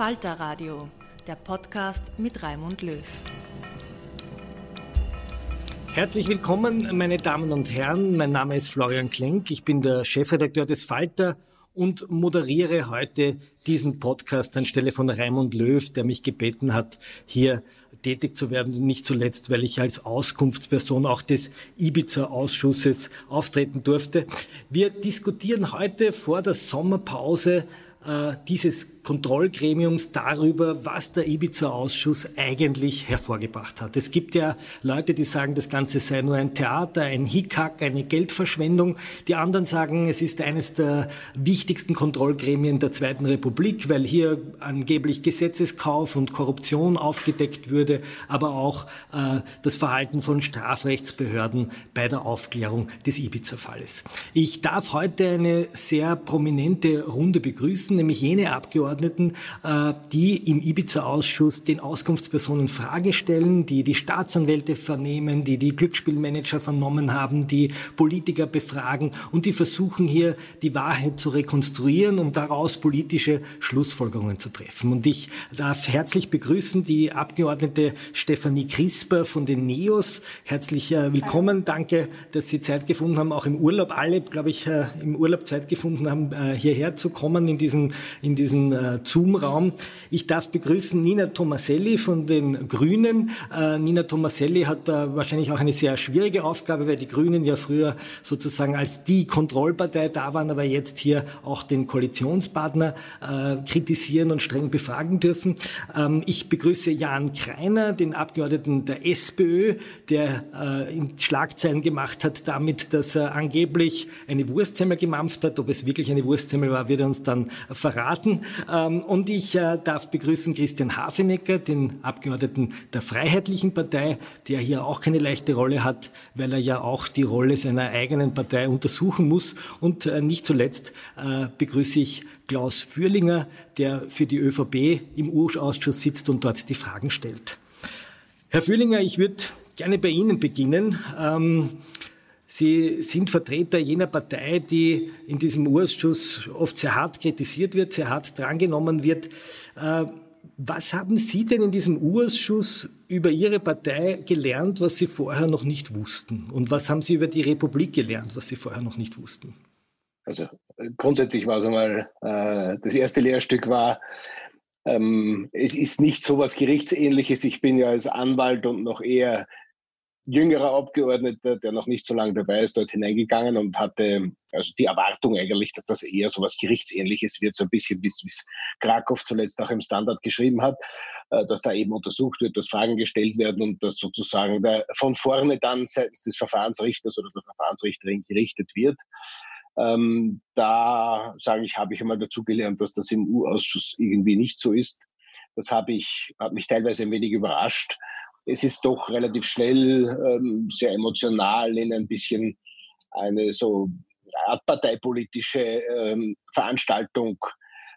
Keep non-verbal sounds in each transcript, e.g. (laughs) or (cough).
Falter Radio, der Podcast mit Raimund Löw. Herzlich willkommen, meine Damen und Herren. Mein Name ist Florian Klenk. Ich bin der Chefredakteur des Falter und moderiere heute diesen Podcast anstelle von Raimund Löw, der mich gebeten hat, hier tätig zu werden, nicht zuletzt, weil ich als Auskunftsperson auch des Ibiza-Ausschusses auftreten durfte. Wir diskutieren heute vor der Sommerpause äh, dieses Kontrollgremiums darüber, was der Ibiza-Ausschuss eigentlich hervorgebracht hat. Es gibt ja Leute, die sagen, das Ganze sei nur ein Theater, ein Hickhack, eine Geldverschwendung. Die anderen sagen, es ist eines der wichtigsten Kontrollgremien der Zweiten Republik, weil hier angeblich Gesetzeskauf und Korruption aufgedeckt würde, aber auch äh, das Verhalten von Strafrechtsbehörden bei der Aufklärung des Ibiza-Falles. Ich darf heute eine sehr prominente Runde begrüßen, nämlich jene Abgeordneten, Abgeordneten, äh, die im Ibiza-Ausschuss den Auskunftspersonen Frage stellen, die die Staatsanwälte vernehmen, die die Glücksspielmanager vernommen haben, die Politiker befragen und die versuchen hier die Wahrheit zu rekonstruieren, um daraus politische Schlussfolgerungen zu treffen. Und ich darf herzlich begrüßen die Abgeordnete Stefanie Crisper von den NEOS. Herzlich äh, willkommen. Danke, dass Sie Zeit gefunden haben, auch im Urlaub, alle, glaube ich, äh, im Urlaub Zeit gefunden haben, hierher zu kommen in diesen, in diesen äh, Zoom-Raum. Ich darf begrüßen Nina Tomaselli von den Grünen. Äh, Nina Tomaselli hat da wahrscheinlich auch eine sehr schwierige Aufgabe, weil die Grünen ja früher sozusagen als die Kontrollpartei da waren, aber jetzt hier auch den Koalitionspartner äh, kritisieren und streng befragen dürfen. Ähm, ich begrüße Jan Kreiner, den Abgeordneten der SPÖ, der äh, in Schlagzeilen gemacht hat damit, dass er angeblich eine Wurstsemmel gemampft hat. Ob es wirklich eine Wurstsemmel war, wird er uns dann verraten. Ähm, und ich äh, darf begrüßen Christian Hafenecker, den Abgeordneten der Freiheitlichen Partei, der hier auch keine leichte Rolle hat, weil er ja auch die Rolle seiner eigenen Partei untersuchen muss. Und äh, nicht zuletzt äh, begrüße ich Klaus Fürlinger, der für die ÖVP im Urausschuss sitzt und dort die Fragen stellt. Herr Fürlinger, ich würde gerne bei Ihnen beginnen. Ähm, Sie sind Vertreter jener Partei, die in diesem Urschuss oft sehr hart kritisiert wird, sehr hart drangenommen wird. Äh, was haben Sie denn in diesem Urschuss über Ihre Partei gelernt, was Sie vorher noch nicht wussten? Und was haben Sie über die Republik gelernt, was Sie vorher noch nicht wussten? Also grundsätzlich war es einmal, äh, das erste Lehrstück war, ähm, es ist nicht so was Gerichtsähnliches. Ich bin ja als Anwalt und noch eher jüngerer Abgeordneter, der noch nicht so lange dabei ist, dort hineingegangen und hatte also die Erwartung eigentlich, dass das eher so was Gerichtsähnliches wird, so ein bisschen wie es Krakow zuletzt auch im Standard geschrieben hat, äh, dass da eben untersucht wird, dass Fragen gestellt werden und dass sozusagen von vorne dann seitens des Verfahrensrichters oder der Verfahrensrichterin gerichtet wird. Ähm, da sage ich, habe ich einmal dazugelernt, dass das im U-Ausschuss irgendwie nicht so ist. Das habe ich, hat mich teilweise ein wenig überrascht es ist doch relativ schnell ähm, sehr emotional in ein bisschen eine so Art parteipolitische ähm, Veranstaltung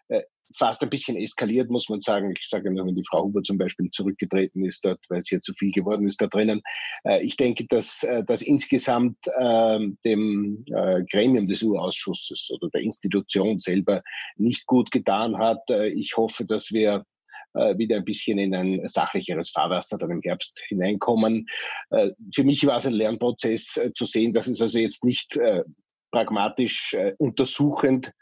äh, fast ein bisschen eskaliert, muss man sagen. Ich sage nur, wenn die Frau Huber zum Beispiel zurückgetreten ist dort, weil es ja zu viel geworden ist da drinnen. Äh, ich denke, dass äh, das insgesamt äh, dem äh, Gremium des U-Ausschusses oder der Institution selber nicht gut getan hat. Äh, ich hoffe, dass wir wieder ein bisschen in ein sachlicheres Fahrwasser dann im Herbst hineinkommen. Äh, für mich war es ein Lernprozess äh, zu sehen, dass es also jetzt nicht pragmatisch untersuchend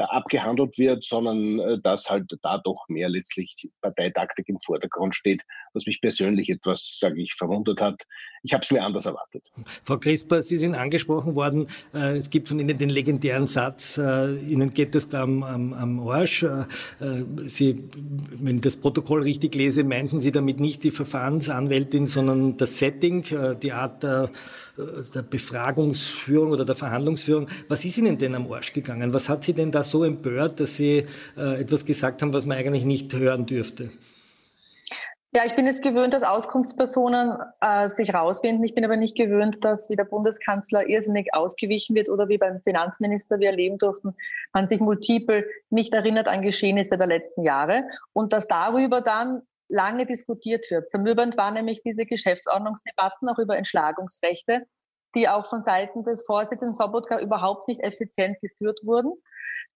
äh, abgehandelt wird, sondern äh, dass halt da doch mehr letztlich die Parteitaktik im Vordergrund steht, was mich persönlich etwas, sage ich, verwundert hat. Ich habe es mir anders erwartet. Frau Crisper, Sie sind angesprochen worden. Äh, es gibt von Ihnen den legendären Satz, Ihnen geht es da am, am, am Arsch. Sie, wenn ich das Protokoll richtig lese, meinten Sie damit nicht die Verfahrensanwältin, sondern das Setting, die Art der, der Befragungsführung oder der Verhandlungsführung. Was ist Ihnen denn am Arsch gegangen? Was hat Sie denn da so empört, dass Sie äh, etwas gesagt haben, was man eigentlich nicht hören dürfte? Ja, ich bin es gewöhnt, dass Auskunftspersonen äh, sich rauswinden. Ich bin aber nicht gewöhnt, dass wie der Bundeskanzler irrsinnig ausgewichen wird oder wie beim Finanzminister wir erleben durften, man sich multiple nicht erinnert an Geschehnisse der letzten Jahre und dass darüber dann lange diskutiert wird. Zermürbend waren nämlich diese Geschäftsordnungsdebatten auch über Entschlagungsrechte, die auch von Seiten des Vorsitzenden Sobotka überhaupt nicht effizient geführt wurden.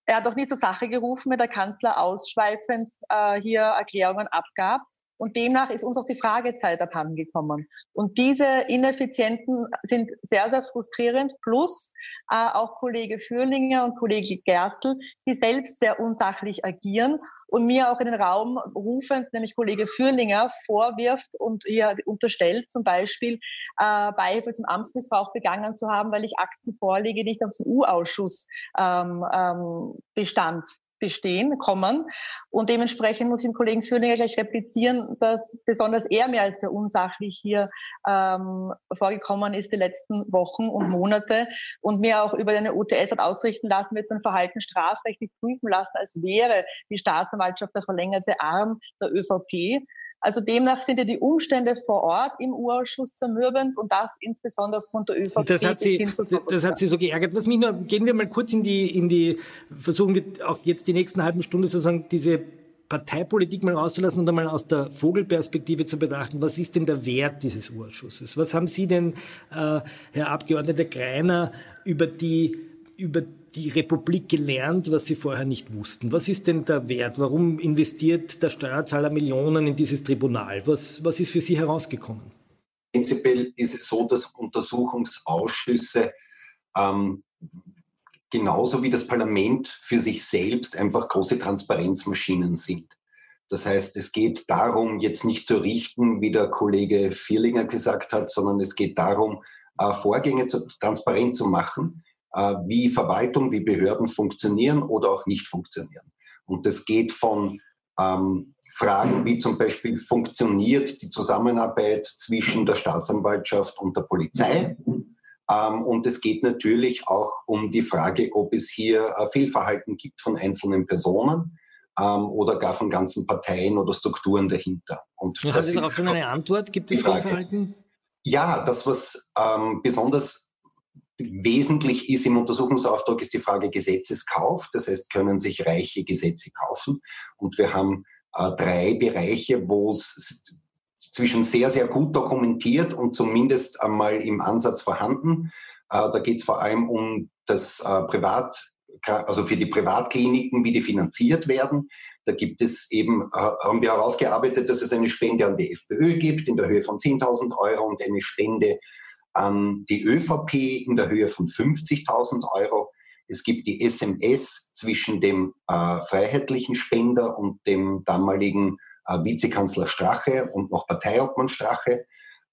Er hat auch nie zur Sache gerufen, wenn der Kanzler ausschweifend äh, hier Erklärungen abgab. Und demnach ist uns auch die Fragezeit abhanden gekommen. Und diese Ineffizienten sind sehr, sehr frustrierend. Plus äh, auch Kollege Fürlinger und Kollege Gerstl, die selbst sehr unsachlich agieren und mir auch in den Raum rufend, nämlich Kollege Fürlinger, vorwirft und hier unterstellt, zum Beispiel äh, Beihilfe zum Amtsmissbrauch begangen zu haben, weil ich Akten vorlege, die nicht aus dem U-Ausschuss ähm, ähm, bestand bestehen, kommen. Und dementsprechend muss ich dem Kollegen Fürlinger gleich replizieren, dass besonders er mir als sehr unsachlich hier ähm, vorgekommen ist die letzten Wochen und Monate und mir auch über eine UTS hat ausrichten lassen, wird mein Verhalten strafrechtlich prüfen lassen, als wäre die Staatsanwaltschaft der verlängerte Arm der ÖVP. Also demnach sind ja die Umstände vor Ort im Urausschuss zermürbend und das insbesondere aufgrund der ÖVP. Das hat, Sie, das hat Sie so geärgert. Was mich nur, gehen wir mal kurz in die, in die, versuchen wir auch jetzt die nächsten halben Stunde sozusagen diese Parteipolitik mal rauszulassen und einmal aus der Vogelperspektive zu betrachten, was ist denn der Wert dieses Urschusses? Was haben Sie denn, äh, Herr Abgeordneter Greiner, über die, über die Republik gelernt, was sie vorher nicht wussten? Was ist denn der Wert? Warum investiert der Steuerzahler Millionen in dieses Tribunal? Was, was ist für Sie herausgekommen? Prinzipiell ist es so, dass Untersuchungsausschüsse ähm, genauso wie das Parlament für sich selbst einfach große Transparenzmaschinen sind. Das heißt, es geht darum, jetzt nicht zu richten, wie der Kollege Vierlinger gesagt hat, sondern es geht darum, äh, Vorgänge transparent zu machen wie Verwaltung, wie Behörden funktionieren oder auch nicht funktionieren. Und das geht von ähm, Fragen wie zum Beispiel, funktioniert die Zusammenarbeit zwischen der Staatsanwaltschaft und der Polizei? Ähm, und es geht natürlich auch um die Frage, ob es hier äh, Fehlverhalten gibt von einzelnen Personen ähm, oder gar von ganzen Parteien oder Strukturen dahinter. Und Haben Sie darauf schon eine Antwort? Gibt es Fehlverhalten? Ja, das, was ähm, besonders Wesentlich ist im Untersuchungsauftrag ist die Frage Gesetzeskauf. Das heißt, können sich Reiche Gesetze kaufen. Und wir haben äh, drei Bereiche, wo es zwischen sehr, sehr gut dokumentiert und zumindest einmal im Ansatz vorhanden. Äh, da geht es vor allem um das äh, Privat, also für die Privatkliniken, wie die finanziert werden. Da gibt es eben, äh, haben wir herausgearbeitet, dass es eine Spende an die FPÖ gibt in der Höhe von 10.000 Euro und eine Spende an die ÖVP in der Höhe von 50.000 Euro. Es gibt die SMS zwischen dem äh, freiheitlichen Spender und dem damaligen äh, Vizekanzler Strache und noch Parteiobmann Strache.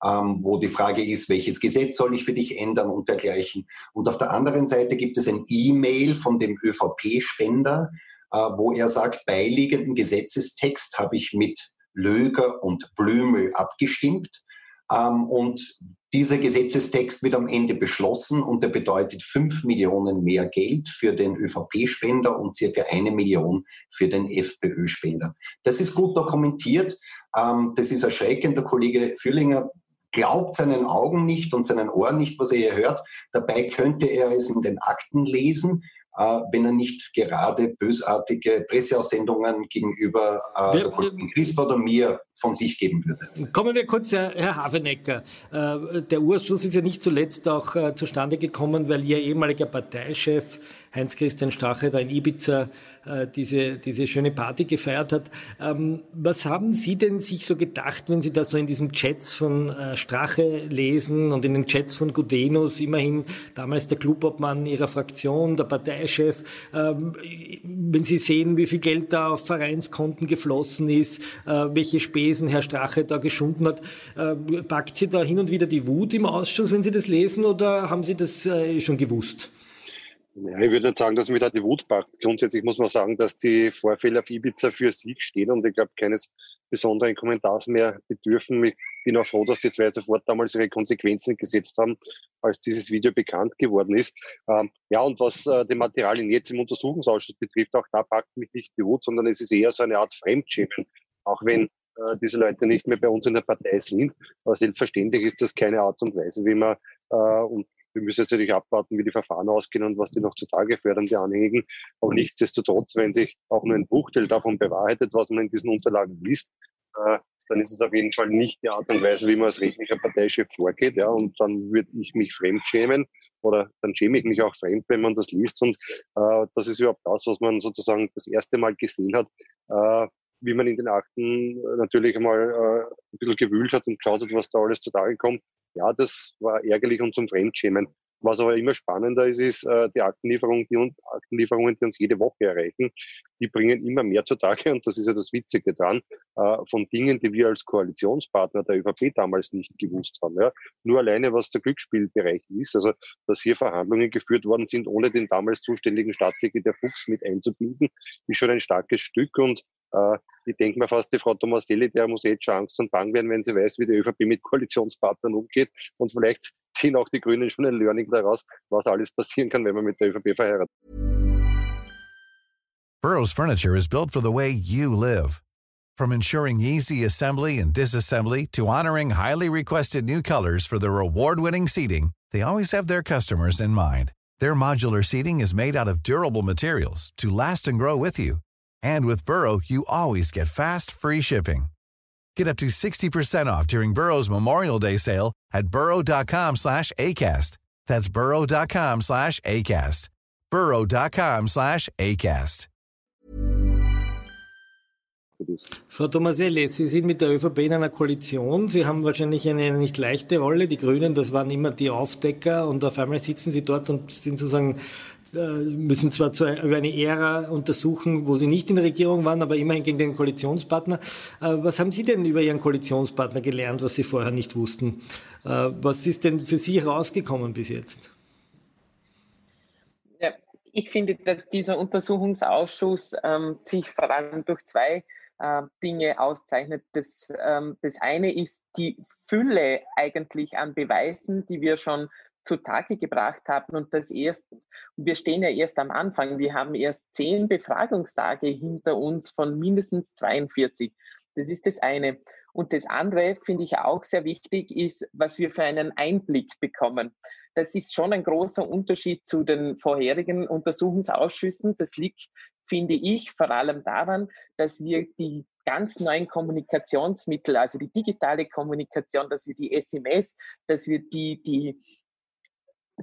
ähm, wo die Frage ist, welches Gesetz soll ich für dich ändern und dergleichen. Und auf der anderen Seite gibt es ein E-Mail von dem ÖVP-Spender, äh, wo er sagt, beiliegenden Gesetzestext habe ich mit Löger und Blümel abgestimmt. Ähm, und dieser Gesetzestext wird am Ende beschlossen und der bedeutet fünf Millionen mehr Geld für den ÖVP-Spender und circa eine Million für den FPÖ-Spender. Das ist gut dokumentiert. Ähm, das ist erschreckend. Der Kollege Fürlinger glaubt seinen Augen nicht und seinen Ohren nicht, was er hier hört. Dabei könnte er es in den Akten lesen. Äh, wenn er nicht gerade bösartige Presseaussendungen gegenüber äh, der Kollegin Crisp oder mir von sich geben würde. Kommen wir kurz, Herr Havenecker. Äh, der Urschuss ist ja nicht zuletzt auch äh, zustande gekommen, weil Ihr ehemaliger Parteichef Heinz-Christian Strache da in Ibiza äh, diese, diese schöne Party gefeiert hat. Ähm, was haben Sie denn sich so gedacht, wenn Sie da so in diesen Chats von Strache lesen und in den Chats von Gudenus, immerhin damals der Clubobmann Ihrer Fraktion, der Parteichef, ähm, wenn Sie sehen, wie viel Geld da auf Vereinskonten geflossen ist, welche Spesen Herr Strache da geschunden hat, äh, packt Sie da hin und wieder die Wut im Ausschuss, wenn Sie das lesen, oder haben Sie das äh, schon gewusst? Ja, ich würde nicht sagen, dass mir da die Wut packt. Grundsätzlich muss man sagen, dass die Vorfälle auf Ibiza für sich stehen und ich glaube, keines besonderen Kommentars mehr bedürfen. Ich bin auch froh, dass die zwei sofort damals ihre Konsequenzen gesetzt haben, als dieses Video bekannt geworden ist. Ähm, ja, und was äh, die Materialien jetzt im Untersuchungsausschuss betrifft, auch da packt mich nicht die Wut, sondern es ist eher so eine Art Fremdschämen. Auch wenn äh, diese Leute nicht mehr bei uns in der Partei sind. Aber selbstverständlich ist das keine Art und Weise, wie man, äh, und wir müssen jetzt natürlich abwarten, wie die Verfahren ausgehen und was die noch zutage fördern, die Anhängigen. Aber nichtsdestotrotz, wenn sich auch nur ein Bruchteil davon bewahrheitet, was man in diesen Unterlagen liest, äh, dann ist es auf jeden Fall nicht die Art und Weise, wie man als rechtlicher Parteichef vorgeht. Ja, und dann würde ich mich fremd schämen oder dann schäme ich mich auch fremd, wenn man das liest. Und äh, das ist überhaupt das, was man sozusagen das erste Mal gesehen hat, äh, wie man in den Akten natürlich einmal äh, ein bisschen gewühlt hat und geschaut hat, was da alles zutage kommt. Ja, das war ärgerlich und zum Fremdschämen. Was aber immer spannender ist, ist äh, die Aktenlieferung, die uns, Aktenlieferungen, die uns jede Woche erreichen, die bringen immer mehr zutage und das ist ja das Witzige dran, äh, von Dingen, die wir als Koalitionspartner der ÖVP damals nicht gewusst haben. Ja. Nur alleine, was der Glücksspielbereich ist, also dass hier Verhandlungen geführt worden sind, ohne den damals zuständigen Staatssekretär Fuchs mit einzubinden, ist schon ein starkes Stück und äh, ich denke mir fast, die Frau Tomaselli, der muss eh jetzt schon Angst und Bang werden, wenn sie weiß, wie die ÖVP mit Koalitionspartnern umgeht. Und vielleicht ziehen auch die Grünen schon ein Learning daraus, was alles passieren kann, wenn man mit der ÖVP verheiratet. Burroughs Furniture is built for the way you live. From ensuring easy assembly and disassembly to honoring highly requested new colors for their award-winning seating, they always have their customers in mind. Their modular seating is made out of durable materials to last and grow with you. And with Burrow, you always get fast, free shipping. Get up to 60% off during Burrow's Memorial Day sale at burrow.com slash ACAST. That's burrow.com slash ACAST. burrow.com slash ACAST. Frau Tomaselli, Sie sind mit der ÖVP in einer Koalition. Sie haben wahrscheinlich eine nicht leichte Rolle. Die Grünen, das waren immer die Aufdecker und auf einmal sitzen Sie dort und sind sozusagen müssen zwar zu, über eine Ära untersuchen, wo Sie nicht in der Regierung waren, aber immerhin gegen den Koalitionspartner. Äh, was haben Sie denn über Ihren Koalitionspartner gelernt, was Sie vorher nicht wussten? Äh, was ist denn für Sie rausgekommen bis jetzt? Ja, ich finde, dass dieser Untersuchungsausschuss ähm, sich vor allem durch zwei äh, Dinge auszeichnet. Das, ähm, das eine ist die Fülle eigentlich an Beweisen, die wir schon zutage gebracht haben und das erst, wir stehen ja erst am Anfang, wir haben erst zehn Befragungstage hinter uns von mindestens 42. Das ist das eine. Und das andere finde ich auch sehr wichtig, ist, was wir für einen Einblick bekommen. Das ist schon ein großer Unterschied zu den vorherigen Untersuchungsausschüssen. Das liegt, finde ich, vor allem daran, dass wir die ganz neuen Kommunikationsmittel, also die digitale Kommunikation, dass wir die SMS, dass wir die, die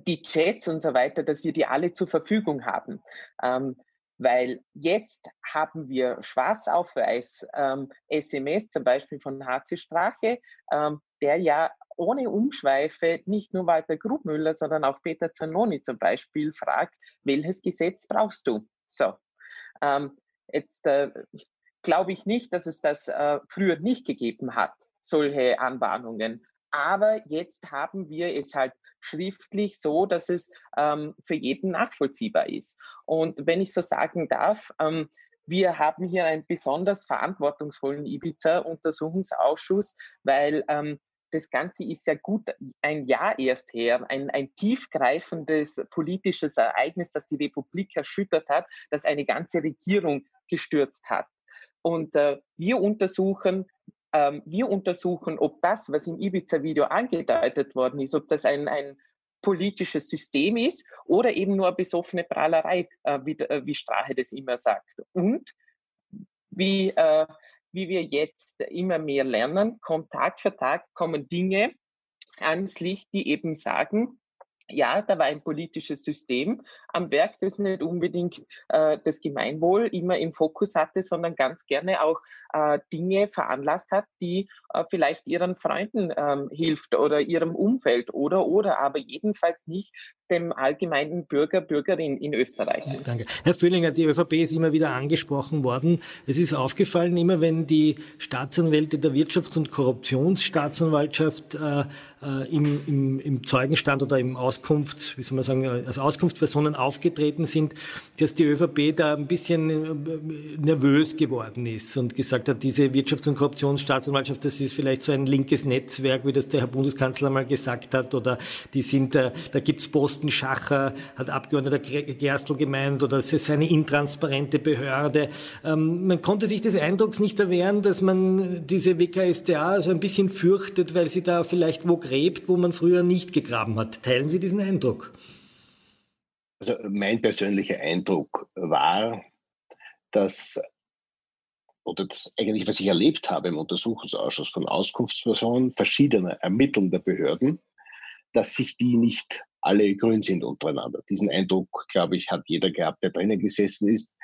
die Chats und so weiter, dass wir die alle zur Verfügung haben. Ähm, weil jetzt haben wir schwarz auf weiß ähm, SMS, zum Beispiel von HC Strache, ähm, der ja ohne Umschweife nicht nur Walter Grubmüller, sondern auch Peter Zanoni zum Beispiel fragt, welches Gesetz brauchst du? So, ähm, jetzt äh, glaube ich nicht, dass es das äh, früher nicht gegeben hat, solche Anwarnungen. Aber jetzt haben wir es halt schriftlich so, dass es ähm, für jeden nachvollziehbar ist. Und wenn ich so sagen darf, ähm, wir haben hier einen besonders verantwortungsvollen Ibiza-Untersuchungsausschuss, weil ähm, das Ganze ist ja gut ein Jahr erst her, ein, ein tiefgreifendes politisches Ereignis, das die Republik erschüttert hat, das eine ganze Regierung gestürzt hat. Und äh, wir untersuchen, ähm, wir untersuchen, ob das, was im Ibiza-Video angedeutet worden ist, ob das ein, ein politisches System ist oder eben nur besoffene Prahlerei, äh, wie, äh, wie Strache das immer sagt. Und wie, äh, wie wir jetzt immer mehr lernen, kommt Tag für Tag kommen Dinge ans Licht, die eben sagen, ja, da war ein politisches System am Werk, das nicht unbedingt äh, das Gemeinwohl immer im Fokus hatte, sondern ganz gerne auch äh, Dinge veranlasst hat, die äh, vielleicht ihren Freunden ähm, hilft oder ihrem Umfeld oder oder, aber jedenfalls nicht dem allgemeinen Bürger, Bürgerin in Österreich. Danke. Herr Föhlinger, die ÖVP ist immer wieder angesprochen worden. Es ist aufgefallen, immer wenn die Staatsanwälte der Wirtschafts- und Korruptionsstaatsanwaltschaft äh, äh, im, im, im Zeugenstand oder im Auskunfts, wie soll man sagen, als Auskunftspersonen aufgetreten sind, dass die ÖVP da ein bisschen äh, nervös geworden ist und gesagt hat, diese Wirtschafts- und Korruptionsstaatsanwaltschaft, das ist vielleicht so ein linkes Netzwerk, wie das der Herr Bundeskanzler mal gesagt hat, oder die sind, äh, da gibt's Posten Schacher, hat Abgeordneter Gerstl gemeint, oder es ist eine intransparente Behörde. Ähm, man konnte sich des Eindrucks nicht erwehren, dass man diese WKSDA so ein bisschen fürchtet, weil sie da vielleicht wo gräbt, wo man früher nicht gegraben hat. Teilen Sie diesen Eindruck? Also mein persönlicher Eindruck war, dass, oder das eigentlich, was ich erlebt habe im Untersuchungsausschuss von Auskunftspersonen verschiedener ermittelnder Behörden, dass sich die nicht alle grün sind untereinander. Diesen Eindruck, glaube ich, hat jeder gehabt, der drinnen gesessen ist.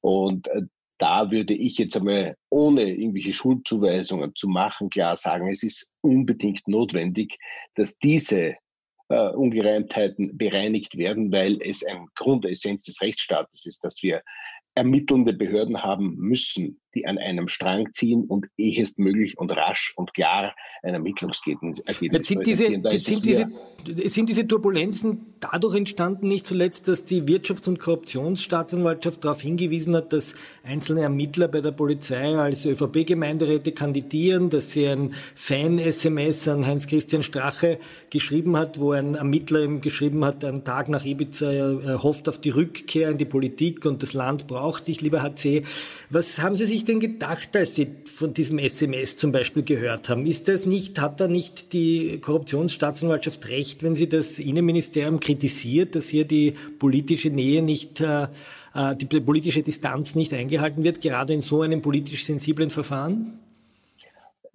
Und äh, da würde ich jetzt einmal, ohne irgendwelche Schuldzuweisungen zu machen, klar sagen, es ist unbedingt notwendig, dass diese äh, Ungereimtheiten bereinigt werden, weil es ein Grundessenz des Rechtsstaates ist, dass wir ermittelnde Behörden haben müssen, die an einem Strang ziehen und ehestmöglich und rasch und klar ein Ermittlungsergebnis sind diese, sind, diese, sind diese Turbulenzen dadurch entstanden, nicht zuletzt, dass die Wirtschafts- und Korruptionsstaatsanwaltschaft darauf hingewiesen hat, dass einzelne Ermittler bei der Polizei als ÖVP-Gemeinderäte kandidieren, dass sie ein Fan-SMS an Heinz-Christian Strache geschrieben hat, wo ein Ermittler ihm geschrieben hat, einen Tag nach Ibiza, er hofft auf die Rückkehr in die Politik und das Land braucht dich, lieber HC. Was haben Sie sich denn gedacht, als Sie von diesem SMS zum Beispiel gehört haben? Ist das nicht, hat da nicht die Korruptionsstaatsanwaltschaft recht, wenn sie das Innenministerium kritisiert, dass hier die politische Nähe nicht, äh, äh die politische Distanz nicht eingehalten wird, gerade in so einem politisch sensiblen Verfahren?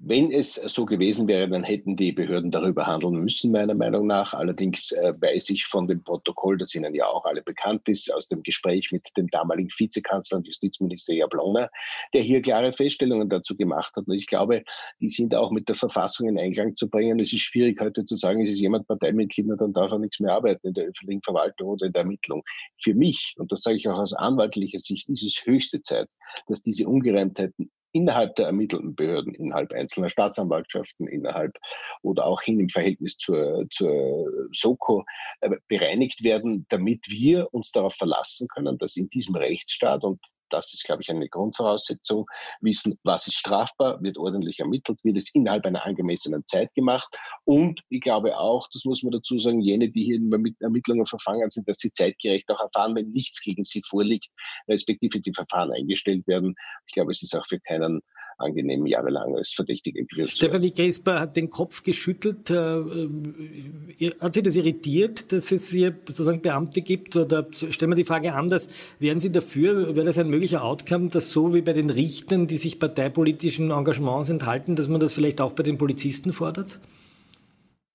Wenn es so gewesen wäre, dann hätten die Behörden darüber handeln müssen, meiner Meinung nach. Allerdings äh, weiß ich von dem Protokoll, das Ihnen ja auch alle bekannt ist, aus dem Gespräch mit dem damaligen Vizekanzler und Justizminister Jablona, der hier klare Feststellungen dazu gemacht hat. Und ich glaube, die sind auch mit der Verfassung in Einklang zu bringen. Es ist schwierig heute zu sagen, es ist jemand Parteimitglied, dann darf er nichts mehr arbeiten in der öffentlichen Verwaltung oder in der Ermittlung. Für mich, und das sage ich auch aus anwaltlicher Sicht, ist es höchste Zeit, dass diese Ungereimtheiten innerhalb der ermittelten Behörden, innerhalb einzelner Staatsanwaltschaften, innerhalb oder auch hin im Verhältnis zur, zur Soko äh, bereinigt werden, damit wir uns darauf verlassen können, dass in diesem Rechtsstaat und das ist, glaube ich, eine Grundvoraussetzung, wissen, was ist strafbar, wird ordentlich ermittelt, wird es innerhalb einer angemessenen Zeit gemacht. Und ich glaube auch, das muss man dazu sagen, jene, die hier in Ermittlungen verfangen sind, dass sie zeitgerecht auch erfahren, wenn nichts gegen sie vorliegt, respektive die Verfahren eingestellt werden. Ich glaube, es ist auch für keinen angenehm jahrelang als Verdächtige geführt. Stefanie Gesper hat den Kopf geschüttelt. Äh, äh, hat Sie das irritiert, dass es hier sozusagen Beamte gibt? Oder stellen wir die Frage anders, wären Sie dafür, wäre das ein möglicher Outcome, dass so wie bei den Richtern, die sich parteipolitischen Engagements enthalten, dass man das vielleicht auch bei den Polizisten fordert?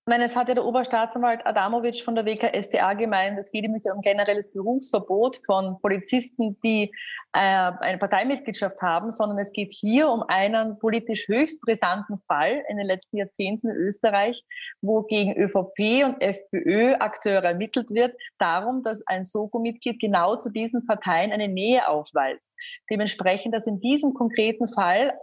Nein, es hat ja der Oberstaatsanwalt Adamovic von der WKStA gemeint, es geht ihm nicht um generelles Berufsverbot von Polizisten, die äh, eine Parteimitgliedschaft haben, sondern es geht hier um einen politisch höchst brisanten Fall in den letzten Jahrzehnten in Österreich, wo gegen ÖVP und FPÖ Akteure ermittelt wird, darum, dass ein Soko-Mitglied genau zu diesen Parteien eine Nähe aufweist. Dementsprechend, dass in diesem konkreten Fall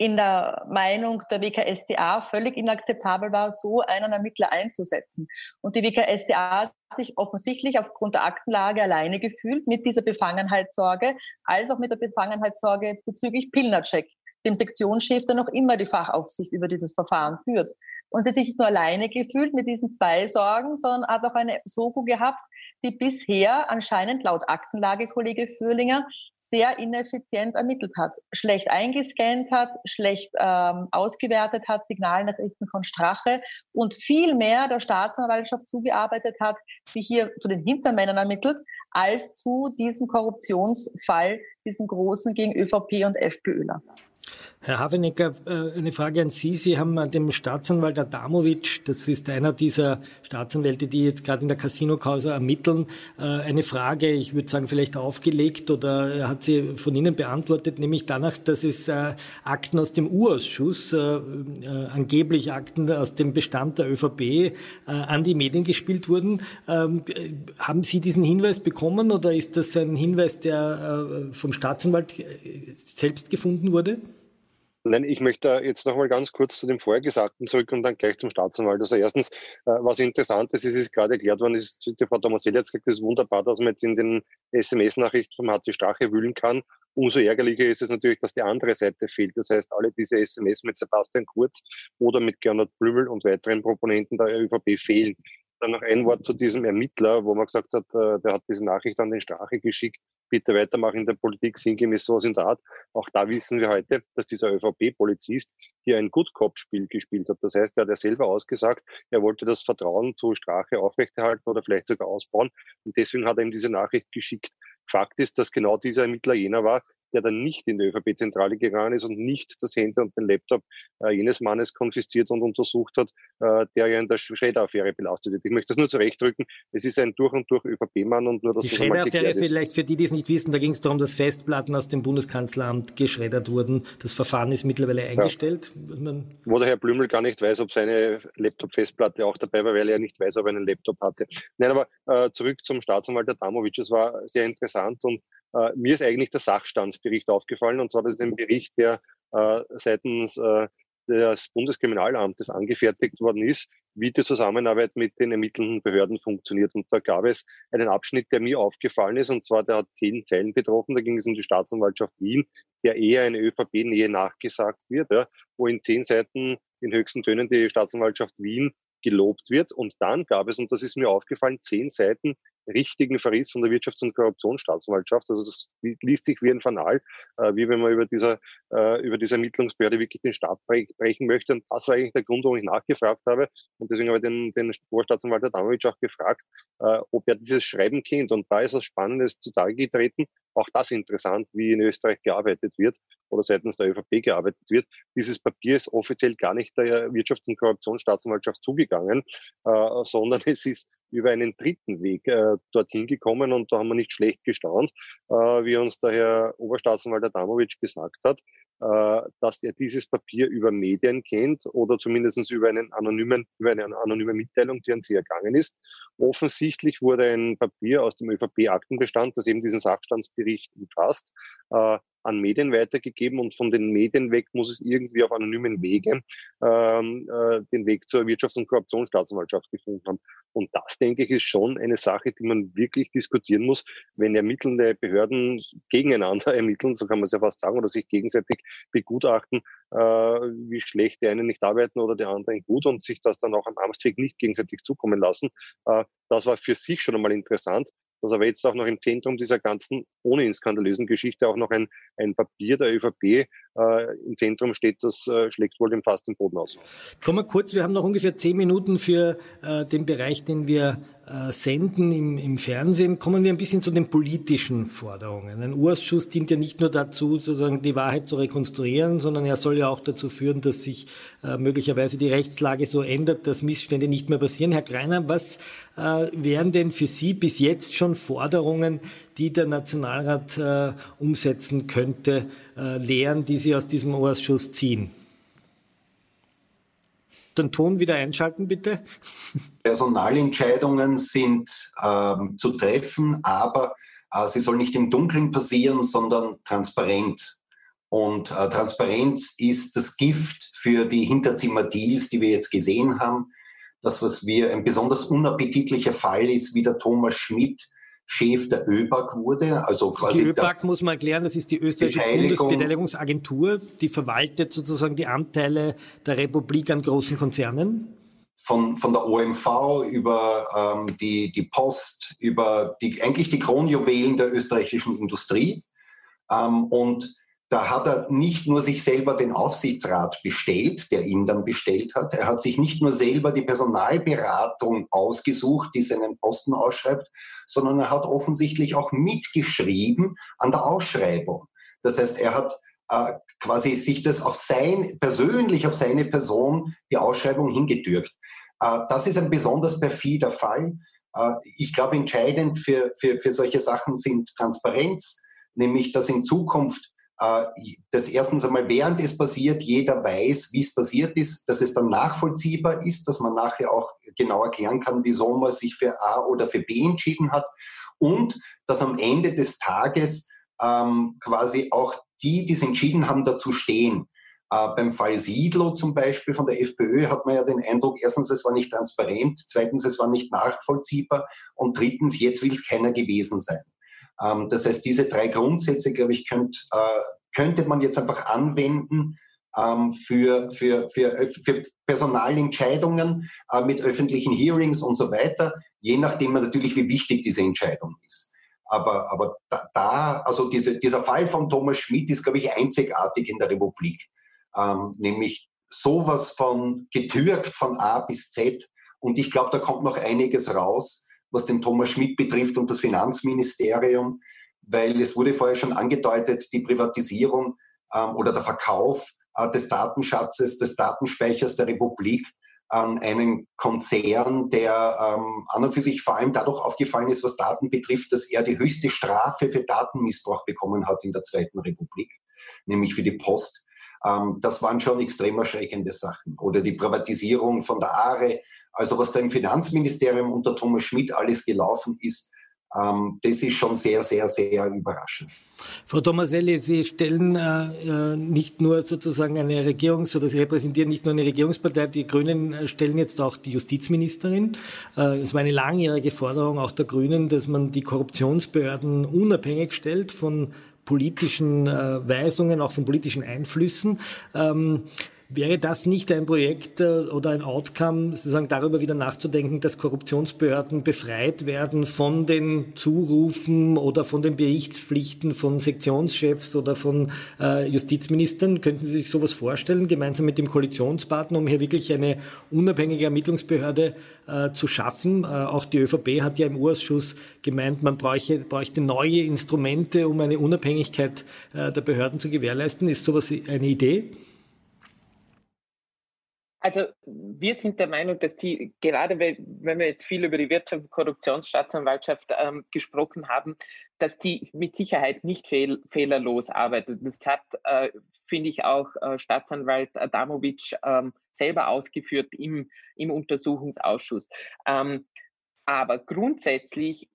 in der Meinung der WKSDA völlig inakzeptabel war, so einen Ermittler einzusetzen. Und die WKSDA hat sich offensichtlich aufgrund der Aktenlage alleine gefühlt mit dieser Befangenheitssorge, als auch mit der Befangenheitssorge bezüglich Pilnacek, dem Sektionschef, der noch immer die Fachaufsicht über dieses Verfahren führt. Und sie hat sich nicht nur alleine gefühlt mit diesen zwei Sorgen, sondern hat auch eine Soko gehabt, die bisher anscheinend laut Aktenlage, Kollege Fürlinger, sehr ineffizient ermittelt hat, schlecht eingescannt hat, schlecht ähm, ausgewertet hat, Signalnachrichten von Strache und viel mehr der Staatsanwaltschaft zugearbeitet hat, die hier zu den Hintermännern ermittelt, als zu diesem Korruptionsfall, diesem großen gegen ÖVP und FPÖler. Herr Havenecker, äh, eine Frage an Sie. Sie haben dem Staatsanwalt Adamovic, das ist einer dieser Staatsanwälte, die jetzt gerade in der Casino-Causa ermitteln, äh, eine Frage, ich würde sagen, vielleicht aufgelegt oder er hat sie von Ihnen beantwortet, nämlich danach, dass es äh, Akten aus dem U-Ausschuss, angeblich Akten aus dem Bestand der ÖVP, an die Medien gespielt wurden. Ähm, haben Sie diesen Hinweis bekommen oder ist das ein Hinweis, der vom Staatsanwalt selbst gefunden wurde? Nein, ich möchte jetzt noch mal ganz kurz zu dem Vorhergesagten zurück und dann gleich zum Staatsanwalt. Also erstens, äh, was interessant ist, ist, ist gerade erklärt worden, ist, die Frau Tomaselli hat gesagt, das ist wunderbar, dass man jetzt in den SMS-Nachrichten vom HC Strache wühlen kann. Umso ärgerlicher ist es natürlich, dass die andere Seite fehlt. Das heißt, alle diese SMS mit Sebastian Kurz oder mit Gernot Blümel und weiteren Proponenten der ÖVP fehlen. Dann noch ein Wort zu diesem Ermittler, wo man gesagt hat, äh, der hat diese Nachricht an den Strache geschickt bitte weitermachen in der Politik, sinngemäß sowas in der Art. Auch da wissen wir heute, dass dieser ÖVP-Polizist hier ein Good Cop-Spiel gespielt hat. Das heißt, er hat ja selber ausgesagt, er wollte das Vertrauen zur Strache aufrechterhalten oder vielleicht sogar ausbauen. Und deswegen hat er ihm diese Nachricht geschickt. Fakt ist, dass genau dieser Ermittler jener war, der dann nicht in die ÖVP-Zentrale gegangen ist und nicht das Handy und den Laptop äh, jenes Mannes konfisziert und untersucht hat, äh, der ja in der Schredder-Affäre belastet wird. Ich möchte das nur zurechtdrücken. Es ist ein durch und durch ÖVP-Mann und nur das Die Schredder-Affäre vielleicht für die, die es nicht wissen, da ging es darum, dass Festplatten aus dem Bundeskanzleramt geschreddert wurden. Das Verfahren ist mittlerweile eingestellt. Ja. Wo der Herr Blümel gar nicht weiß, ob seine Laptop-Festplatte auch dabei war, weil er nicht weiß, ob er einen Laptop hatte. Nein, aber äh, zurück zum Staatsanwalt Adamovic. Es war sehr interessant und äh, mir ist eigentlich der Sachstandsbericht aufgefallen, und zwar das ist ein Bericht, der äh, seitens äh, des Bundeskriminalamtes angefertigt worden ist, wie die Zusammenarbeit mit den ermittelnden Behörden funktioniert. Und da gab es einen Abschnitt, der mir aufgefallen ist, und zwar der hat zehn Zeilen betroffen. Da ging es um die Staatsanwaltschaft Wien, der eher eine ÖVP-Nähe nachgesagt wird, ja, wo in zehn Seiten in höchsten Tönen die Staatsanwaltschaft Wien gelobt wird. Und dann gab es, und das ist mir aufgefallen, zehn Seiten richtigen Verriss von der Wirtschafts- und Korruptionsstaatsanwaltschaft. Also es liest sich wie ein Fanal, äh, wie wenn man über dieser, äh, über diese Ermittlungsbehörde wirklich den Stab brechen möchte. Und das war eigentlich der Grund, warum ich nachgefragt habe. Und deswegen habe ich den, den Vorstaatsanwalt Adamovic auch gefragt, äh, ob er dieses Schreiben kennt. Und da ist was Spannendes zutage getreten. Auch das interessant, wie in Österreich gearbeitet wird oder seitens der ÖVP gearbeitet wird. Dieses Papier ist offiziell gar nicht der Wirtschafts- und Korruptionsstaatsanwaltschaft zugegangen, äh, sondern (laughs) es ist über einen dritten Weg äh, dorthin gekommen und da haben wir nicht schlecht gestaunt, äh, wie uns der Herr Oberstaatsanwalt Adamovic gesagt hat, äh, dass er dieses Papier über Medien kennt oder zumindest über einen anonymen, über eine anonyme Mitteilung, die an sie ergangen ist. Offensichtlich wurde ein Papier aus dem ÖVP-Aktenbestand, das eben diesen Sachstandsbericht umfasst, äh, an Medien weitergegeben und von den Medien weg muss es irgendwie auf anonymen Wege ähm, äh, den Weg zur Wirtschafts- und Korruptionsstaatsanwaltschaft gefunden haben. Und das, denke ich, ist schon eine Sache, die man wirklich diskutieren muss, wenn ermittelnde Behörden gegeneinander (laughs) ermitteln, so kann man es ja fast sagen, oder sich gegenseitig begutachten, äh, wie schlecht die einen nicht arbeiten oder die anderen gut und sich das dann auch am Amtsweg nicht gegenseitig zukommen lassen. Äh, das war für sich schon einmal interessant dass aber jetzt auch noch im Zentrum dieser ganzen ohnehin skandalösen Geschichte auch noch ein, ein Papier der ÖVP äh, im Zentrum steht, das äh, schlägt wohl den fast den Boden aus. Kommen wir kurz, wir haben noch ungefähr zehn Minuten für äh, den Bereich, den wir äh, senden im, im Fernsehen. Kommen wir ein bisschen zu den politischen Forderungen. Ein Urausschuss dient ja nicht nur dazu, sozusagen die Wahrheit zu rekonstruieren, sondern er soll ja auch dazu führen, dass sich äh, möglicherweise die Rechtslage so ändert, dass Missstände nicht mehr passieren. Herr Greiner, was äh, wären denn für Sie bis jetzt schon Forderungen, die der Nationalrat äh, umsetzen könnte, äh, Lehren, die Sie aus diesem Ausschuss ziehen? Den Ton wieder einschalten, bitte. Personalentscheidungen sind ähm, zu treffen, aber äh, sie sollen nicht im Dunkeln passieren, sondern transparent. Und äh, Transparenz ist das Gift für die Hinterzimmer-Deals, die wir jetzt gesehen haben. Das, was wir ein besonders unappetitlicher Fall ist, wie der Thomas Schmidt Chef der ÖBAG wurde. Also quasi die ÖBAG muss man erklären, das ist die österreichische Bundesbeteiligungsagentur, die verwaltet sozusagen die Anteile der Republik an großen Konzernen. Von, von der OMV über ähm, die, die Post, über die, eigentlich die Kronjuwelen der österreichischen Industrie. Ähm, und da hat er nicht nur sich selber den Aufsichtsrat bestellt, der ihn dann bestellt hat, er hat sich nicht nur selber die Personalberatung ausgesucht, die seinen Posten ausschreibt, sondern er hat offensichtlich auch mitgeschrieben an der Ausschreibung. Das heißt, er hat äh, quasi sich das auf sein, persönlich auf seine Person die Ausschreibung hingedürkt. Äh, das ist ein besonders perfider Fall. Äh, ich glaube, entscheidend für, für, für solche Sachen sind Transparenz, nämlich dass in Zukunft äh, dass erstens einmal, während es passiert, jeder weiß, wie es passiert ist, dass es dann nachvollziehbar ist, dass man nachher auch genau erklären kann, wieso man sich für A oder für B entschieden hat und dass am Ende des Tages ähm, quasi auch die, die es entschieden haben, dazu stehen. Äh, beim Fall Siedlow zum Beispiel von der FPÖ hat man ja den Eindruck, erstens, es war nicht transparent, zweitens, es war nicht nachvollziehbar und drittens, jetzt will es keiner gewesen sein. Ähm, das heißt, diese drei Grundsätze, glaube ich, könnt, äh, könnte man jetzt einfach anwenden ähm, für, für, für, für Personalentscheidungen äh, mit öffentlichen Hearings und so weiter, je nachdem natürlich, wie wichtig diese Entscheidung ist. Aber, aber da, also diese, dieser Fall von Thomas Schmidt ist, glaube ich, einzigartig in der Republik. Ähm, nämlich sowas von getürkt von A bis Z. Und ich glaube, da kommt noch einiges raus, was den Thomas Schmidt betrifft und das Finanzministerium, weil es wurde vorher schon angedeutet, die Privatisierung ähm, oder der Verkauf äh, des Datenschatzes, des Datenspeichers der Republik an einen Konzern, der ähm, an und für sich vor allem dadurch aufgefallen ist, was Daten betrifft, dass er die höchste Strafe für Datenmissbrauch bekommen hat in der Zweiten Republik, nämlich für die Post. Ähm, das waren schon extrem erschreckende Sachen. Oder die Privatisierung von der ARE, also was da im Finanzministerium unter Thomas Schmidt alles gelaufen ist, ähm, das ist schon sehr, sehr, sehr überraschend. Frau Tomaselli, Sie stellen äh, äh, nicht nur sozusagen eine Regierungs- oder Sie repräsentieren nicht nur eine Regierungspartei, die Grünen stellen jetzt auch die Justizministerin. Äh, es war eine langjährige Forderung auch der Grünen, dass man die Korruptionsbehörden unabhängig stellt von politischen äh, Weisungen, auch von politischen Einflüssen. Ähm, Wäre das nicht ein Projekt äh, oder ein Outcome, sozusagen darüber wieder nachzudenken, dass Korruptionsbehörden befreit werden von den Zurufen oder von den Berichtspflichten von Sektionschefs oder von äh, Justizministern? Könnten Sie sich sowas vorstellen, gemeinsam mit dem Koalitionspartner, um hier wirklich eine unabhängige Ermittlungsbehörde äh, zu schaffen? Äh, auch die ÖVP hat ja im Urausschuss gemeint, man bräuchte, bräuchte neue Instrumente, um eine Unabhängigkeit äh, der Behörden zu gewährleisten. Ist sowas eine Idee? Also wir sind der Meinung, dass die, gerade wenn wir jetzt viel über die Wirtschafts- und Korruptionsstaatsanwaltschaft ähm, gesprochen haben, dass die mit Sicherheit nicht fehl, fehlerlos arbeitet. Das hat, äh, finde ich, auch äh, Staatsanwalt Adamovic ähm, selber ausgeführt im, im Untersuchungsausschuss. Ähm, aber grundsätzlich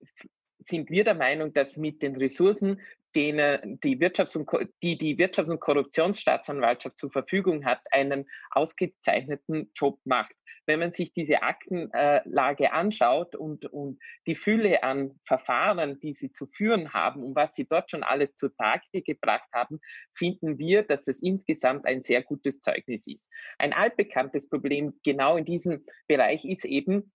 sind wir der Meinung, dass mit den Ressourcen denen die Wirtschafts- und, die die Wirtschafts- und Korruptionsstaatsanwaltschaft zur Verfügung hat, einen ausgezeichneten Job macht. Wenn man sich diese Aktenlage anschaut und, und die Fülle an Verfahren, die sie zu führen haben und was sie dort schon alles zutage gebracht haben, finden wir, dass das insgesamt ein sehr gutes Zeugnis ist. Ein altbekanntes Problem genau in diesem Bereich ist eben,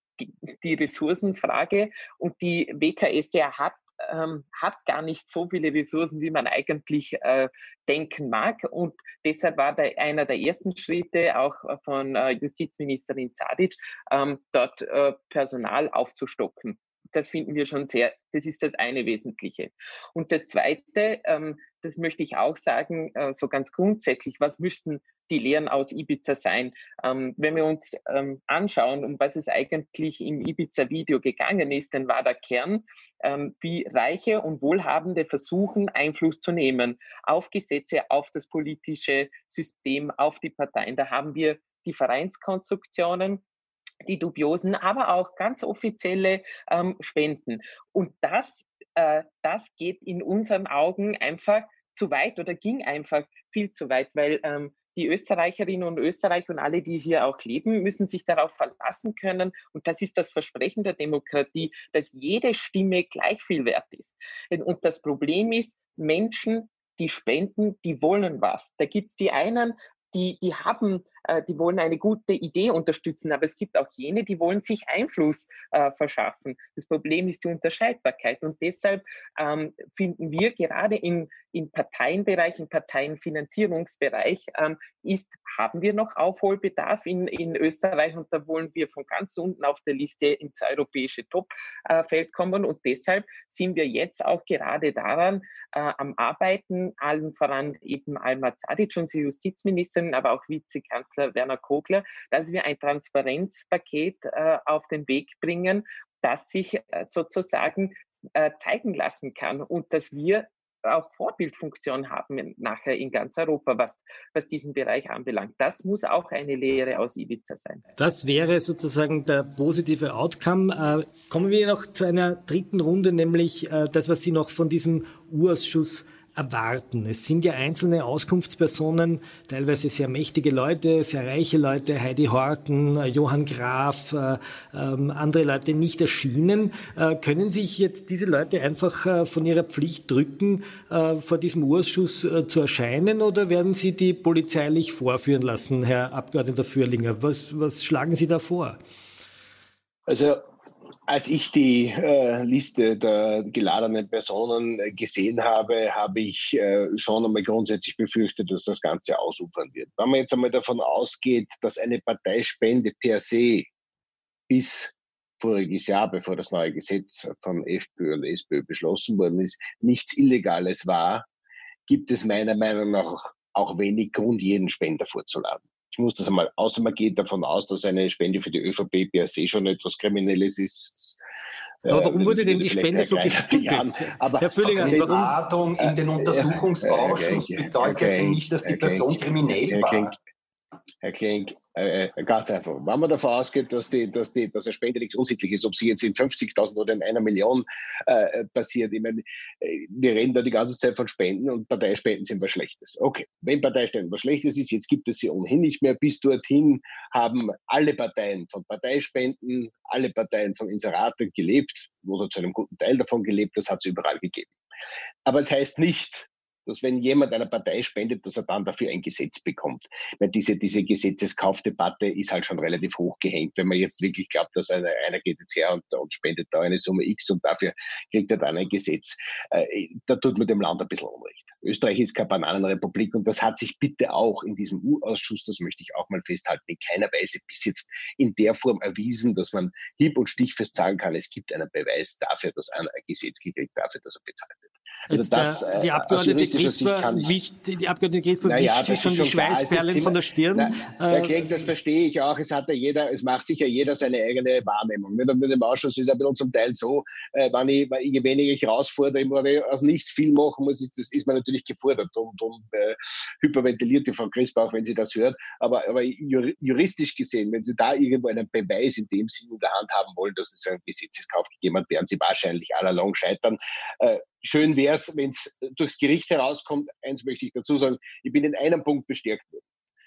die Ressourcenfrage und die WKSDR hat ähm, hat gar nicht so viele Ressourcen, wie man eigentlich äh, denken mag. Und deshalb war da einer der ersten Schritte auch von äh, Justizministerin Zadic, ähm, dort äh, Personal aufzustocken. Das finden wir schon sehr, das ist das eine Wesentliche. Und das Zweite, ähm, das möchte ich auch sagen, äh, so ganz grundsätzlich, was müssten die Lehren aus Ibiza sein. Ähm, wenn wir uns ähm, anschauen, um was es eigentlich im Ibiza-Video gegangen ist, dann war der Kern, ähm, wie Reiche und Wohlhabende versuchen, Einfluss zu nehmen auf Gesetze, auf das politische System, auf die Parteien. Da haben wir die Vereinskonstruktionen, die dubiosen, aber auch ganz offizielle ähm, Spenden. Und das, äh, das geht in unseren Augen einfach zu weit oder ging einfach viel zu weit, weil ähm, die Österreicherinnen und Österreicher und alle, die hier auch leben, müssen sich darauf verlassen können. Und das ist das Versprechen der Demokratie, dass jede Stimme gleich viel wert ist. Und das Problem ist, Menschen, die spenden, die wollen was. Da gibt es die einen, die, die haben, die wollen eine gute Idee unterstützen, aber es gibt auch jene, die wollen sich Einfluss äh, verschaffen. Das Problem ist die Unterscheidbarkeit und deshalb ähm, finden wir gerade im, im Parteienbereich, im Parteienfinanzierungsbereich, ähm, ist, haben wir noch Aufholbedarf in, in Österreich und da wollen wir von ganz unten auf der Liste ins europäische Topfeld äh, kommen und deshalb sind wir jetzt auch gerade daran äh, am Arbeiten, allen voran eben Alma Zadic, unsere Justizministerin, aber auch Vizekanzler Werner Kogler, dass wir ein Transparenzpaket äh, auf den Weg bringen, das sich äh, sozusagen äh, zeigen lassen kann und dass wir auch Vorbildfunktion haben nachher in ganz Europa, was, was diesen Bereich anbelangt. Das muss auch eine Lehre aus Ibiza sein. Das wäre sozusagen der positive Outcome. Äh, kommen wir noch zu einer dritten Runde, nämlich äh, das, was Sie noch von diesem Urausschuss erwarten. Es sind ja einzelne Auskunftspersonen, teilweise sehr mächtige Leute, sehr reiche Leute, Heidi Horten, äh, Johann Graf, äh, ähm, andere Leute nicht erschienen. Äh, können sich jetzt diese Leute einfach äh, von ihrer Pflicht drücken, äh, vor diesem Urschuss äh, zu erscheinen oder werden Sie die polizeilich vorführen lassen, Herr Abgeordneter Fürlinger? Was, was schlagen Sie da vor? Also als ich die äh, Liste der geladenen Personen äh, gesehen habe, habe ich äh, schon einmal grundsätzlich befürchtet, dass das Ganze ausufern wird. Wenn man jetzt einmal davon ausgeht, dass eine Parteispende per se bis voriges Jahr, bevor das neue Gesetz von FPÖ und SPÖ beschlossen worden ist, nichts Illegales war, gibt es meiner Meinung nach auch wenig Grund, jeden Spender vorzuladen ich muss das einmal, außer man geht davon aus, dass eine Spende für die ÖVP per se schon etwas Kriminelles ist. Aber warum äh, wurde denn die Spende so gestückelt? Aber Herr Füllinger, eine Ladung in den Untersuchungsausschuss bedeutet ja nicht, dass die Person kriminell war. Herr Klenk, ganz einfach. Wenn man davon ausgeht, dass, die, dass, die, dass eine Spende nichts unsittlich ist, ob sie jetzt in 50.000 oder in einer Million äh, passiert, ich meine, äh, wir reden da die ganze Zeit von Spenden und Parteispenden sind was Schlechtes. Okay, wenn Parteispenden was Schlechtes ist, jetzt gibt es sie ohnehin nicht mehr. Bis dorthin haben alle Parteien von Parteispenden, alle Parteien von Inseraten gelebt oder zu einem guten Teil davon gelebt. Das hat es überall gegeben. Aber es heißt nicht, dass wenn jemand einer Partei spendet, dass er dann dafür ein Gesetz bekommt. Weil diese, diese Gesetzeskaufdebatte ist halt schon relativ hoch gehängt. Wenn man jetzt wirklich glaubt, dass einer, einer geht jetzt her und, und, spendet da eine Summe X und dafür kriegt er dann ein Gesetz, äh, da tut man dem Land ein bisschen Unrecht. Österreich ist keine Bananenrepublik und das hat sich bitte auch in diesem U-Ausschuss, das möchte ich auch mal festhalten, in keiner Weise bis jetzt in der Form erwiesen, dass man hieb- und stichfest sagen kann, es gibt einen Beweis dafür, dass einer ein Gesetz gekriegt dafür, dass er bezahlt wird. Also Jetzt das, der, die äh, Abgeordnete Grisper wischt, die Abgeordnete Grisper naja, wischt schon die Schweißperlen von der Stirn. Na, Herr Klenk, das verstehe ich auch. Es hat ja jeder, es macht sicher jeder seine eigene Wahrnehmung. Mit, mit dem Ausschuss ist es ein bisschen zum Teil so, äh, wenn ich, je weniger ich rausfordere, wenn ich aus nichts viel machen muss, ist, das ist man natürlich gefordert und, und äh, hyperventiliert die Frau Grisper auch, wenn sie das hört. Aber, aber juristisch gesehen, wenn Sie da irgendwo einen Beweis in dem Sinn in der Hand haben wollen, dass es einen Gesetzeskauf gegeben hat, werden Sie wahrscheinlich allalong scheitern. Äh, schön wäre es, wenn es durchs Gericht herauskommt. Eins möchte ich dazu sagen, ich bin in einem Punkt bestärkt worden.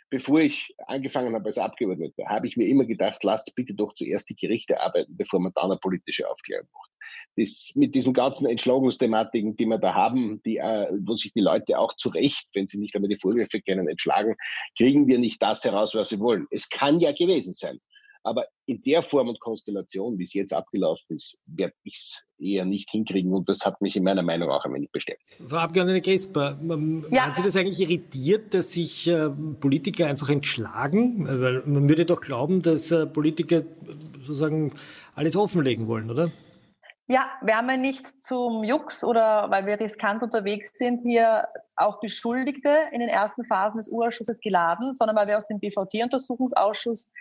Bevor ich angefangen habe als Abgeordneter, habe ich mir immer gedacht, lasst bitte doch zuerst die Gerichte arbeiten, bevor man dann eine politische Aufklärung macht. Das, mit diesen ganzen Entschlagungsthematiken, die wir da haben, die, äh, wo sich die Leute auch zu Recht, wenn sie nicht einmal die Vorwürfe kennen, entschlagen, kriegen wir nicht das heraus, was sie wollen. Es kann ja gewesen sein. Aber in der Form und Konstellation, wie es jetzt abgelaufen ist, werde ich es eher nicht hinkriegen. Und das hat mich in meiner Meinung auch ein wenig bestärkt. Frau Abgeordnete Gresper, ja. hat Sie das eigentlich irritiert, dass sich äh, Politiker einfach entschlagen? Weil man würde doch glauben, dass äh, Politiker sozusagen alles offenlegen wollen, oder? Ja, wir haben ja nicht zum Jux oder weil wir riskant unterwegs sind, hier auch Beschuldigte in den ersten Phasen des Urausschusses geladen, sondern weil wir aus dem BVT-Untersuchungsausschuss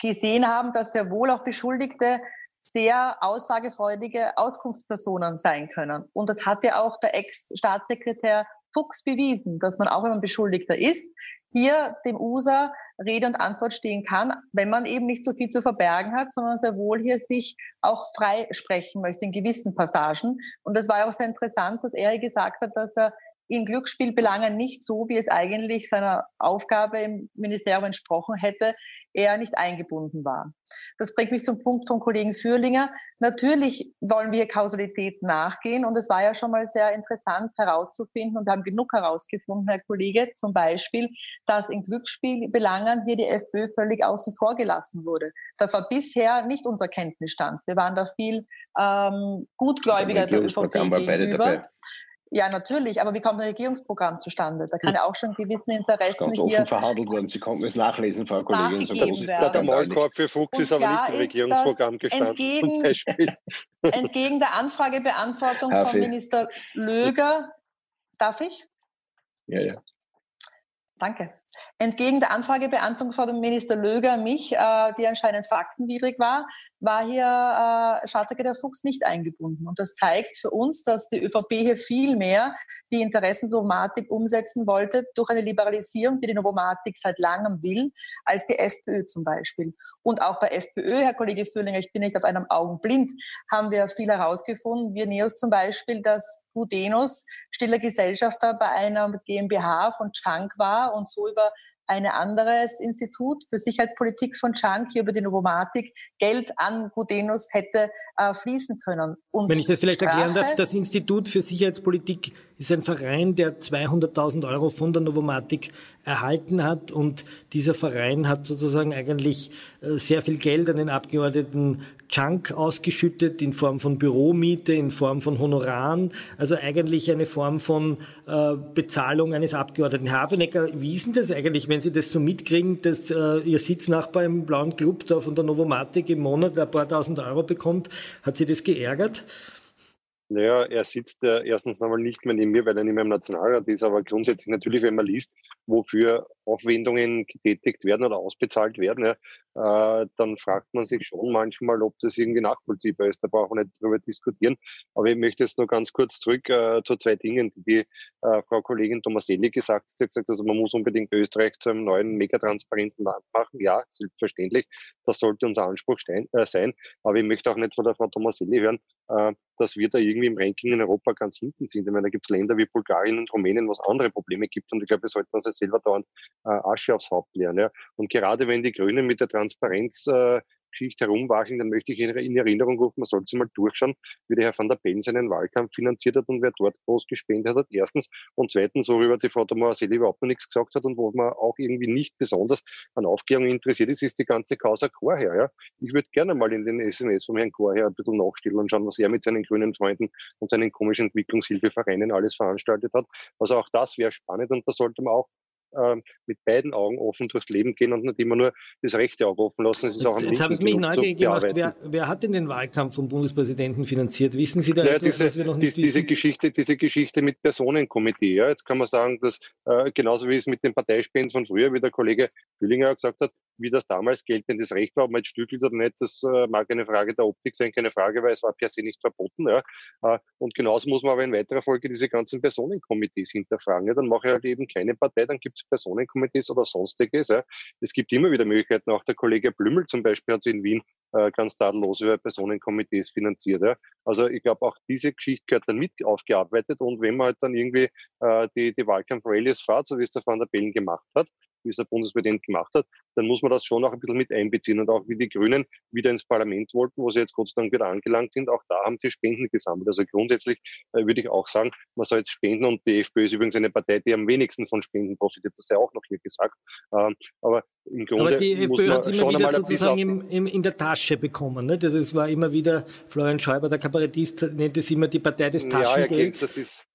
gesehen haben, dass sehr wohl auch Beschuldigte sehr aussagefreudige Auskunftspersonen sein können. Und das hat ja auch der Ex-Staatssekretär Fuchs bewiesen, dass man auch, wenn man Beschuldigter ist, hier dem USA Rede und Antwort stehen kann, wenn man eben nicht so viel zu verbergen hat, sondern sehr wohl hier sich auch frei sprechen möchte in gewissen Passagen. Und das war ja auch sehr interessant, dass er gesagt hat, dass er in Glücksspielbelangen nicht so, wie es eigentlich seiner Aufgabe im Ministerium entsprochen hätte, er nicht eingebunden war. Das bringt mich zum Punkt vom Kollegen Fürlinger. Natürlich wollen wir Kausalität nachgehen und es war ja schon mal sehr interessant herauszufinden und haben genug herausgefunden, Herr Kollege, zum Beispiel, dass in Glücksspielbelangen hier die FPÖ völlig außen vor gelassen wurde. Das war bisher nicht unser Kenntnisstand. Wir waren da viel ähm, gutgläubiger der ÖVP gegenüber. Ja, natürlich, aber wie kommt ein Regierungsprogramm zustande? Da kann ja auch schon gewissen Interessen. Ganz offen verhandelt worden. Sie konnten es nachlesen, Frau Kollegin. So groß ist der Maulkorb für Fuchs ist aber nicht im Regierungsprogramm gestanden. Entgegen, zum Beispiel. (laughs) entgegen der Anfragebeantwortung von Minister Löger, darf ich? Ja, ja. Danke. Entgegen der Anfragebeantwortung von Minister Löger mich, äh, die anscheinend faktenwidrig war, war hier äh, Staatssekretär Fuchs nicht eingebunden. Und das zeigt für uns, dass die ÖVP hier viel mehr die Interessensnomatik umsetzen wollte durch eine Liberalisierung, die die Novomatik seit langem will, als die FPÖ zum Beispiel. Und auch bei FPÖ, Herr Kollege Fürlinger, ich bin nicht auf einem Augen blind, haben wir viel herausgefunden. Wir Neos zum Beispiel, dass Gudenus stiller Gesellschafter bei einer GmbH von Chunk war und so über ein anderes Institut für Sicherheitspolitik von Chunk hier über die Novomatik Geld an Gudenus hätte äh, fließen können. Und Wenn ich das vielleicht Sprache, erklären darf, das Institut für Sicherheitspolitik ist ein Verein, der 200.000 Euro von der Novomatik erhalten hat und dieser Verein hat sozusagen eigentlich äh, sehr viel Geld an den Abgeordneten Chunk ausgeschüttet in Form von Büromiete, in Form von Honoraren, also eigentlich eine Form von äh, Bezahlung eines Abgeordneten. Hafenecker, wie ist denn das eigentlich, wenn Sie das so mitkriegen, dass äh, Ihr Sitznachbar im Blauen Club da von der Novomatik im Monat ein paar tausend Euro bekommt? Hat Sie das geärgert? Naja, er sitzt erstens einmal nicht mehr neben mir, weil er nicht mehr im Nationalrat ist, aber grundsätzlich natürlich, wenn man liest, wofür Aufwendungen getätigt werden oder ausbezahlt werden, ja, äh, dann fragt man sich schon manchmal, ob das irgendwie nachvollziehbar ist. Da brauchen wir nicht drüber diskutieren. Aber ich möchte jetzt nur ganz kurz zurück äh, zu zwei Dingen, die die äh, Frau Kollegin Tomaselli gesagt hat. Sie hat gesagt, also man muss unbedingt Österreich zu einem neuen, megatransparenten Land machen. Ja, selbstverständlich. Das sollte unser Anspruch stein, äh, sein. Aber ich möchte auch nicht von der Frau Tomaselli hören, äh, dass wir da irgendwie im Ranking in Europa ganz hinten sind. Ich meine, da gibt es Länder wie Bulgarien und Rumänien, wo es andere Probleme gibt. Und ich glaube, wir sollten uns jetzt selber dauernd Asche aufs Haupt leeren. Ja. Und gerade wenn die Grünen mit der Transparenz äh, Geschichte herumwacheln, dann möchte ich in Erinnerung rufen, man sollte mal durchschauen, wie der Herr van der Bellen seinen Wahlkampf finanziert hat und wer dort groß gespendet hat, erstens. Und zweitens, worüber die Frau Tomaseli überhaupt noch nichts gesagt hat und wo man auch irgendwie nicht besonders an Aufklärung interessiert ist, ist die ganze Causa Chorherr. Ja. Ich würde gerne mal in den SMS vom Herrn Chorherr ein bisschen nachstellen und schauen, was er mit seinen grünen Freunden und seinen komischen Entwicklungshilfevereinen alles veranstaltet hat. Also auch das wäre spannend und da sollte man auch äh, mit beiden Augen offen durchs Leben gehen und nicht immer nur das rechte Auge offen lassen. Es ist auch jetzt haben Sie mich neugierig gemacht, wer, wer, hat denn den Wahlkampf vom Bundespräsidenten finanziert? Wissen Sie da ja, etwas, diese, was wir noch nicht die, diese Geschichte, diese Geschichte mit Personenkomitee. Ja, jetzt kann man sagen, dass äh, genauso wie es mit den Parteispenden von früher, wie der Kollege Füllinger gesagt hat, wie das damals geltendes Recht war, ob man jetzt stückelt oder nicht, das äh, mag eine Frage der Optik sein, keine Frage, weil es war per se nicht verboten. Ja. Äh, und genauso muss man aber in weiterer Folge diese ganzen Personenkomitees hinterfragen. Ja. Dann mache ich halt eben keine Partei, dann gibt es Personenkomitees oder sonstiges. Ja. Es gibt immer wieder Möglichkeiten. Auch der Kollege Blümel zum Beispiel hat sich in Wien äh, ganz tadellos über Personenkomitees finanziert. Ja. Also ich glaube, auch diese Geschichte gehört dann mit aufgearbeitet. Und wenn man halt dann irgendwie äh, die, die Wahlkampf-Rallies fährt, so wie es der Van der Bellen gemacht hat, wie es der Bundespräsident gemacht hat, dann muss man das schon auch ein bisschen mit einbeziehen. Und auch wie die Grünen wieder ins Parlament wollten, wo sie jetzt Gott sei Dank wieder angelangt sind, auch da haben sie Spenden gesammelt. Also grundsätzlich äh, würde ich auch sagen, man soll jetzt spenden und die FPÖ ist übrigens eine Partei, die am wenigsten von Spenden profitiert, das sei auch noch hier gesagt. Ähm, aber im Grunde aber die FPÖ hat es immer wieder sozusagen im, im, in der Tasche bekommen. Ne? Das ist, war immer wieder, Florian Schäuber, der Kabarettist, nennt es immer die Partei des Taschengelds. Ja, das ist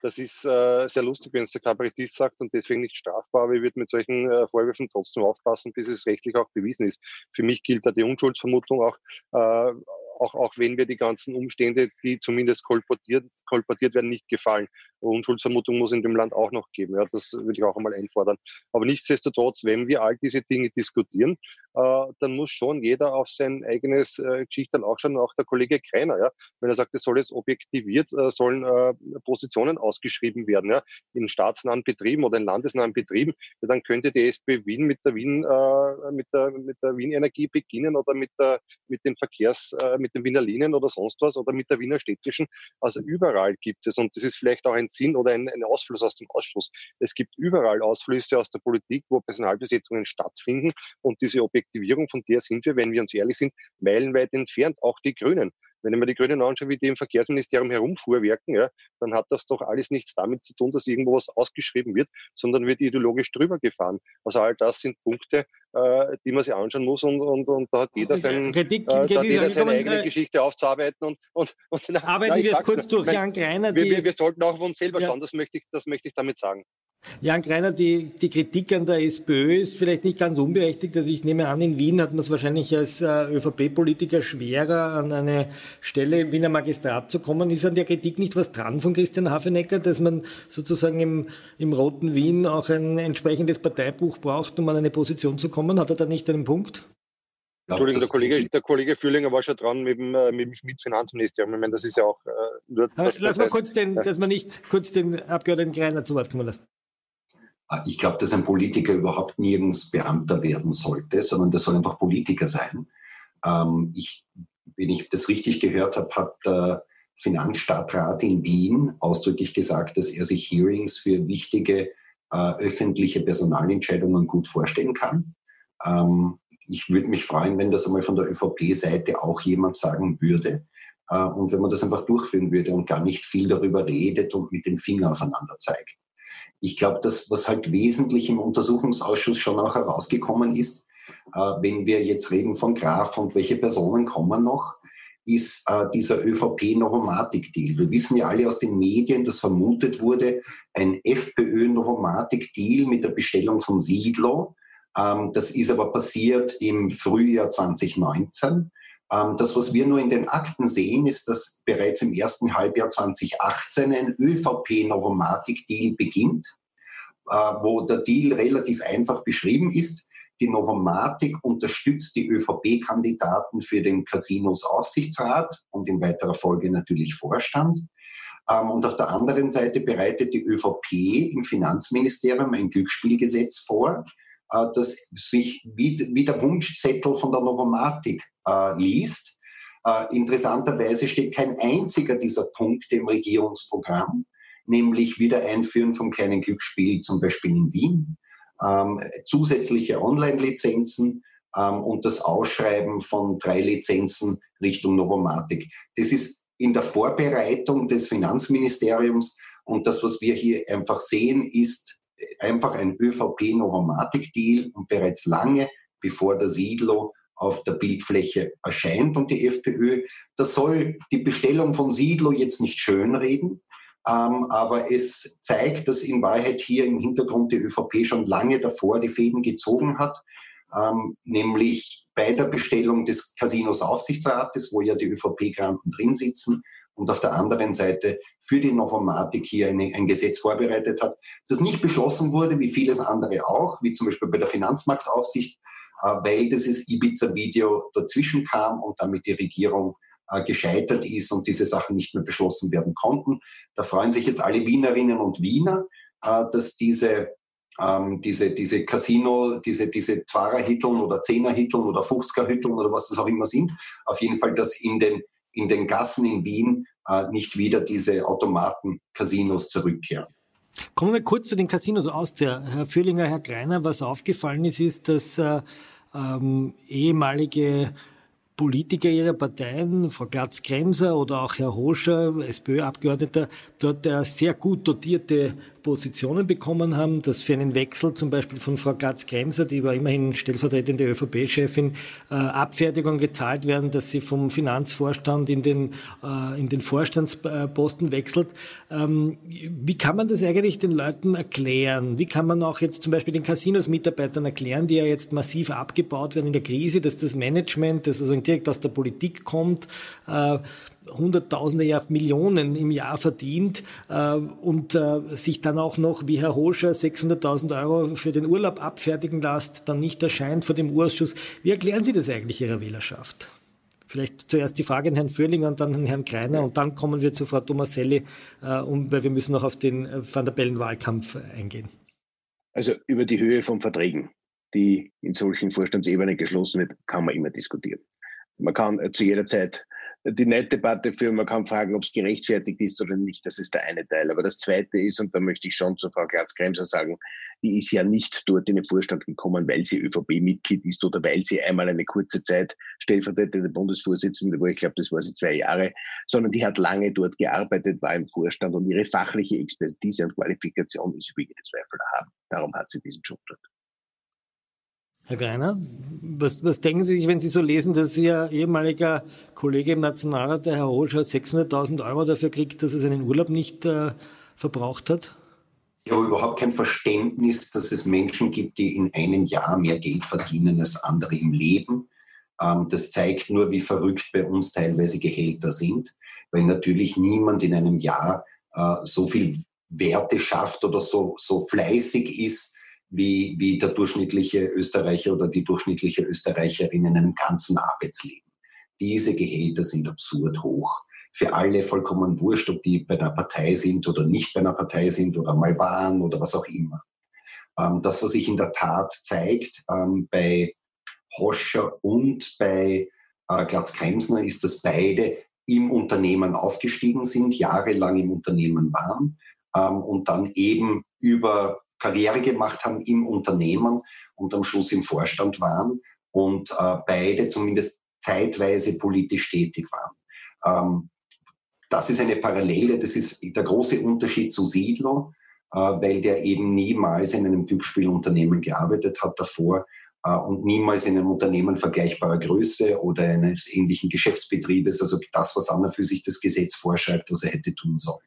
das ist äh, sehr lustig, wenn es der Kabarettist sagt und deswegen nicht strafbar, aber ich würde mit solchen äh, Vorwürfen trotzdem aufpassen, bis es rechtlich auch bewiesen ist. Für mich gilt da die Unschuldsvermutung auch, äh, auch, auch wenn wir die ganzen Umstände, die zumindest kolportiert, kolportiert werden, nicht gefallen. Unschuldsvermutung muss in dem Land auch noch geben. Ja, das würde ich auch einmal einfordern. Aber nichtsdestotrotz, wenn wir all diese Dinge diskutieren, äh, dann muss schon jeder auf sein eigenes äh, Geschichte auch schauen, auch der Kollege Kreiner. Ja, wenn er sagt, es soll es objektiviert, äh, sollen äh, Positionen ausgeschrieben werden, ja, in staatsnahen Betrieben oder in landesnahen Betrieben, ja, dann könnte die SPÖ Wien mit der Wien, äh, mit der, mit der Wien Energie beginnen oder mit der, mit den Verkehrs, äh, mit den Wiener Linien oder sonst was oder mit der Wiener Städtischen. Also überall gibt es und das ist vielleicht auch ein keinen Sinn oder einen, einen Ausfluss aus dem Ausschuss. Es gibt überall Ausflüsse aus der Politik, wo Personalbesetzungen stattfinden und diese Objektivierung, von der sind wir, wenn wir uns ehrlich sind, meilenweit entfernt. Auch die Grünen. Wenn ich mir die Grünen anschaue, wie die im Verkehrsministerium herumfuhrwerken, ja, dann hat das doch alles nichts damit zu tun, dass irgendwo was ausgeschrieben wird, sondern wird ideologisch drüber gefahren. Also all das sind Punkte, äh, die man sich anschauen muss und, und, und da hat jeder, sein, Kritik, äh, da hat jeder seine eigene äh, Geschichte aufzuarbeiten. Und, und, und na, Arbeiten wir es kurz durch, Jan Greiner. Wir, wir, wir, sollten auch auf uns selber ja. schauen, das möchte, ich, das möchte ich damit sagen. Jan Greiner, die, die Kritik an der SPÖ ist vielleicht nicht ganz unberechtigt. Also ich nehme an, in Wien hat man es wahrscheinlich als äh, ÖVP-Politiker schwerer, an eine Stelle im Wiener Magistrat zu kommen. Ist an der Kritik nicht was dran von Christian Hafenecker, dass man sozusagen im, im roten Wien auch ein entsprechendes Parteibuch braucht, um an eine Position zu kommen? Hat er da nicht einen Punkt? Entschuldigung, der Kollege, der Kollege Fürlinger war schon dran mit dem, äh, mit dem Schmidt-Finanzministerium. Ich meine, das ist ja auch äh, nur. Das, Lass mal kurz den, dass man nicht kurz den Abgeordneten Greiner zu Wort kommen lassen. Ich glaube, dass ein Politiker überhaupt nirgends Beamter werden sollte, sondern der soll einfach Politiker sein. Ähm, ich, wenn ich das richtig gehört habe, hat der Finanzstadtrat in Wien ausdrücklich gesagt, dass er sich Hearings für wichtige äh, öffentliche Personalentscheidungen gut vorstellen kann. Ähm, ich würde mich freuen, wenn das einmal von der ÖVP-Seite auch jemand sagen würde. Äh, und wenn man das einfach durchführen würde und gar nicht viel darüber redet und mit dem Finger aufeinander zeigt ich glaube, das, was halt wesentlich im Untersuchungsausschuss schon auch herausgekommen ist, äh, wenn wir jetzt reden von Graf und welche Personen kommen noch, ist äh, dieser ÖVP-Novomatic-Deal. Wir wissen ja alle aus den Medien, dass vermutet wurde, ein FPÖ-Novomatic-Deal mit der Bestellung von Siedlo. Ähm, das ist aber passiert im Frühjahr 2019. Ähm, das, was wir nur in den Akten sehen, ist, dass bereits im ersten Halbjahr 2018 ein ÖVP-Novomatic-Deal beginnt, äh, wo der Deal relativ einfach beschrieben ist. Die Novomatic unterstützt die ÖVP-Kandidaten für den Casinos-Aufsichtsrat und in weiterer Folge natürlich Vorstand. Ähm, und auf der anderen Seite bereitet die ÖVP im Finanzministerium ein Glücksspielgesetz vor, äh, das sich wie, der Wunschzettel von der Novomatic äh, liest. Äh, interessanterweise steht kein einziger dieser Punkte im Regierungsprogramm, nämlich Wiedereinführen von kleinen Glücksspielen, zum Beispiel in Wien, ähm, zusätzliche Online-Lizenzen ähm, und das Ausschreiben von drei Lizenzen Richtung Novomatic. Das ist in der Vorbereitung des Finanzministeriums und das, was wir hier einfach sehen, ist einfach ein ÖVP-Novomatic-Deal und bereits lange bevor der Siedlo auf der Bildfläche erscheint und die FPÖ. Das soll die Bestellung von Siedlo jetzt nicht schönreden, ähm, aber es zeigt, dass in Wahrheit hier im Hintergrund die ÖVP schon lange davor die Fäden gezogen hat, ähm, nämlich bei der Bestellung des Casinos Aufsichtsrates, wo ja die ÖVP-Granten drin sitzen, und auf der anderen Seite für die Novomatik hier eine, ein Gesetz vorbereitet hat, das nicht beschlossen wurde, wie vieles andere auch, wie zum Beispiel bei der Finanzmarktaufsicht, weil dieses Ibiza-Video dazwischen kam und damit die Regierung äh, gescheitert ist und diese Sachen nicht mehr beschlossen werden konnten. Da freuen sich jetzt alle Wienerinnen und Wiener, äh, dass diese ähm, diese, diese Casino, diese, diese Zwarer-Hitteln oder Zehner-Hitteln oder 50er-Hitteln oder was das auch immer sind, auf jeden Fall, dass in den, in den Gassen in Wien äh, nicht wieder diese Automaten-Casinos zurückkehren. Kommen wir kurz zu den Casinos aus. Der Herr Fürlinger, Herr Greiner, was aufgefallen ist, ist, dass äh, ähm, ehemalige Politiker ihrer Parteien, Frau Glatz-Kremser oder auch Herr Hoscher, SPÖ-Abgeordneter, dort äh, sehr gut dotierte Positionen bekommen haben, dass für einen Wechsel zum Beispiel von Frau Glatz-Kremser, die war immerhin stellvertretende ÖVP-Chefin, äh, Abfertigungen gezahlt werden, dass sie vom Finanzvorstand in den, äh, in den Vorstandsposten wechselt. Ähm, wie kann man das eigentlich den Leuten erklären? Wie kann man auch jetzt zum Beispiel den Casinos-Mitarbeitern erklären, die ja jetzt massiv abgebaut werden in der Krise, dass das Management, das sozusagen direkt aus der Politik kommt, äh, Hunderttausende, ja Millionen im Jahr verdient äh, und äh, sich dann auch noch, wie Herr Hoscher, 600.000 Euro für den Urlaub abfertigen lässt, dann nicht erscheint vor dem Urschuss. Wie erklären Sie das eigentlich Ihrer Wählerschaft? Vielleicht zuerst die Frage an Herrn Fürlinger und dann an Herrn Kreiner und dann kommen wir zu Frau Tomaselli, äh, um, weil wir müssen noch auf den äh, Van der Bellen-Wahlkampf eingehen. Also über die Höhe von Verträgen, die in solchen Vorstandsebenen geschlossen wird, kann man immer diskutieren. Man kann äh, zu jeder Zeit die Nettdebatte führen. Man kann fragen, ob es gerechtfertigt ist oder nicht. Das ist der eine Teil. Aber das zweite ist, und da möchte ich schon zu Frau Glatz-Kremser sagen, die ist ja nicht dort in den Vorstand gekommen, weil sie ÖVP-Mitglied ist oder weil sie einmal eine kurze Zeit stellvertretende Bundesvorsitzende war. Ich glaube, das war sie zwei Jahre, sondern die hat lange dort gearbeitet, war im Vorstand und ihre fachliche Expertise und Qualifikation ist über jeden Zweifel haben. Darum hat sie diesen Job dort. Herr Greiner, was, was denken Sie sich, wenn Sie so lesen, dass Ihr ehemaliger Kollege im Nationalrat, der Herr Holscher, 600.000 Euro dafür kriegt, dass er seinen Urlaub nicht äh, verbraucht hat? Ich habe überhaupt kein Verständnis, dass es Menschen gibt, die in einem Jahr mehr Geld verdienen als andere im Leben. Ähm, das zeigt nur, wie verrückt bei uns teilweise Gehälter sind, weil natürlich niemand in einem Jahr äh, so viel Werte schafft oder so, so fleißig ist, wie, wie der durchschnittliche Österreicher oder die durchschnittliche Österreicherin in einem ganzen Arbeitsleben. Diese Gehälter sind absurd hoch. Für alle vollkommen wurscht, ob die bei einer Partei sind oder nicht bei einer Partei sind oder mal waren oder was auch immer. Ähm, das, was sich in der Tat zeigt ähm, bei Hoscher und bei äh, Glatz-Kremsner, ist, dass beide im Unternehmen aufgestiegen sind, jahrelang im Unternehmen waren ähm, und dann eben über Karriere gemacht haben im Unternehmen und am Schluss im Vorstand waren und äh, beide zumindest zeitweise politisch tätig waren. Ähm, das ist eine Parallele, das ist der große Unterschied zu Siedler, äh, weil der eben niemals in einem Glücksspielunternehmen gearbeitet hat davor äh, und niemals in einem Unternehmen vergleichbarer Größe oder eines ähnlichen Geschäftsbetriebes, also das, was an und für sich das Gesetz vorschreibt, was er hätte tun sollen.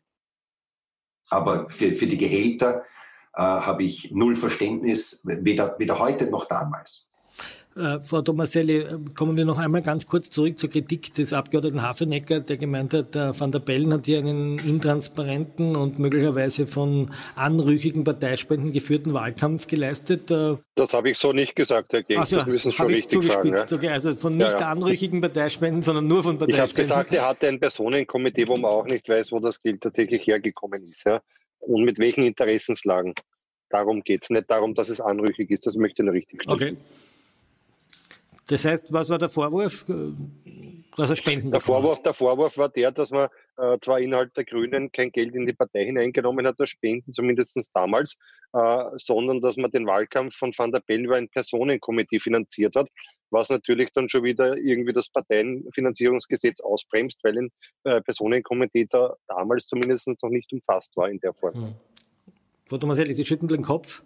Aber für, für die Gehälter äh, habe ich null Verständnis, weder, weder heute noch damals. Äh, Frau Tomaselli, äh, kommen wir noch einmal ganz kurz zurück zur Kritik des Abgeordneten Hafenecker, der gemeint hat, äh, Van der Bellen hat hier einen intransparenten und möglicherweise von anrüchigen Parteispenden geführten Wahlkampf geleistet. Äh, das habe ich so nicht gesagt, Herr Genk, ja, das müssen Sie schon richtig sagen. Ja. Okay, also von nicht ja, ja. anrüchigen Parteispenden, sondern nur von Parteispenden. Ich habe gesagt, er hatte ein Personenkomitee, wo man auch nicht weiß, wo das Geld tatsächlich hergekommen ist. Ja? Und mit welchen Interessenslagen. Darum geht es. Nicht darum, dass es anrüchig ist. Das möchte ich noch richtig stellen. Okay. Das heißt, was war der Vorwurf? Er Spenden der Vorwurf, der Vorwurf war der, dass man äh, zwar innerhalb der Grünen kein Geld in die Partei hineingenommen hat, das Spenden, zumindest damals, äh, sondern dass man den Wahlkampf von Van der Bellen über ein Personenkomitee finanziert hat, was natürlich dann schon wieder irgendwie das Parteienfinanzierungsgesetz ausbremst, weil ein äh, Personenkomitee da damals zumindest noch nicht umfasst war in der Form. Hm. Frau Thomas-Elli, Sie schütteln den Kopf.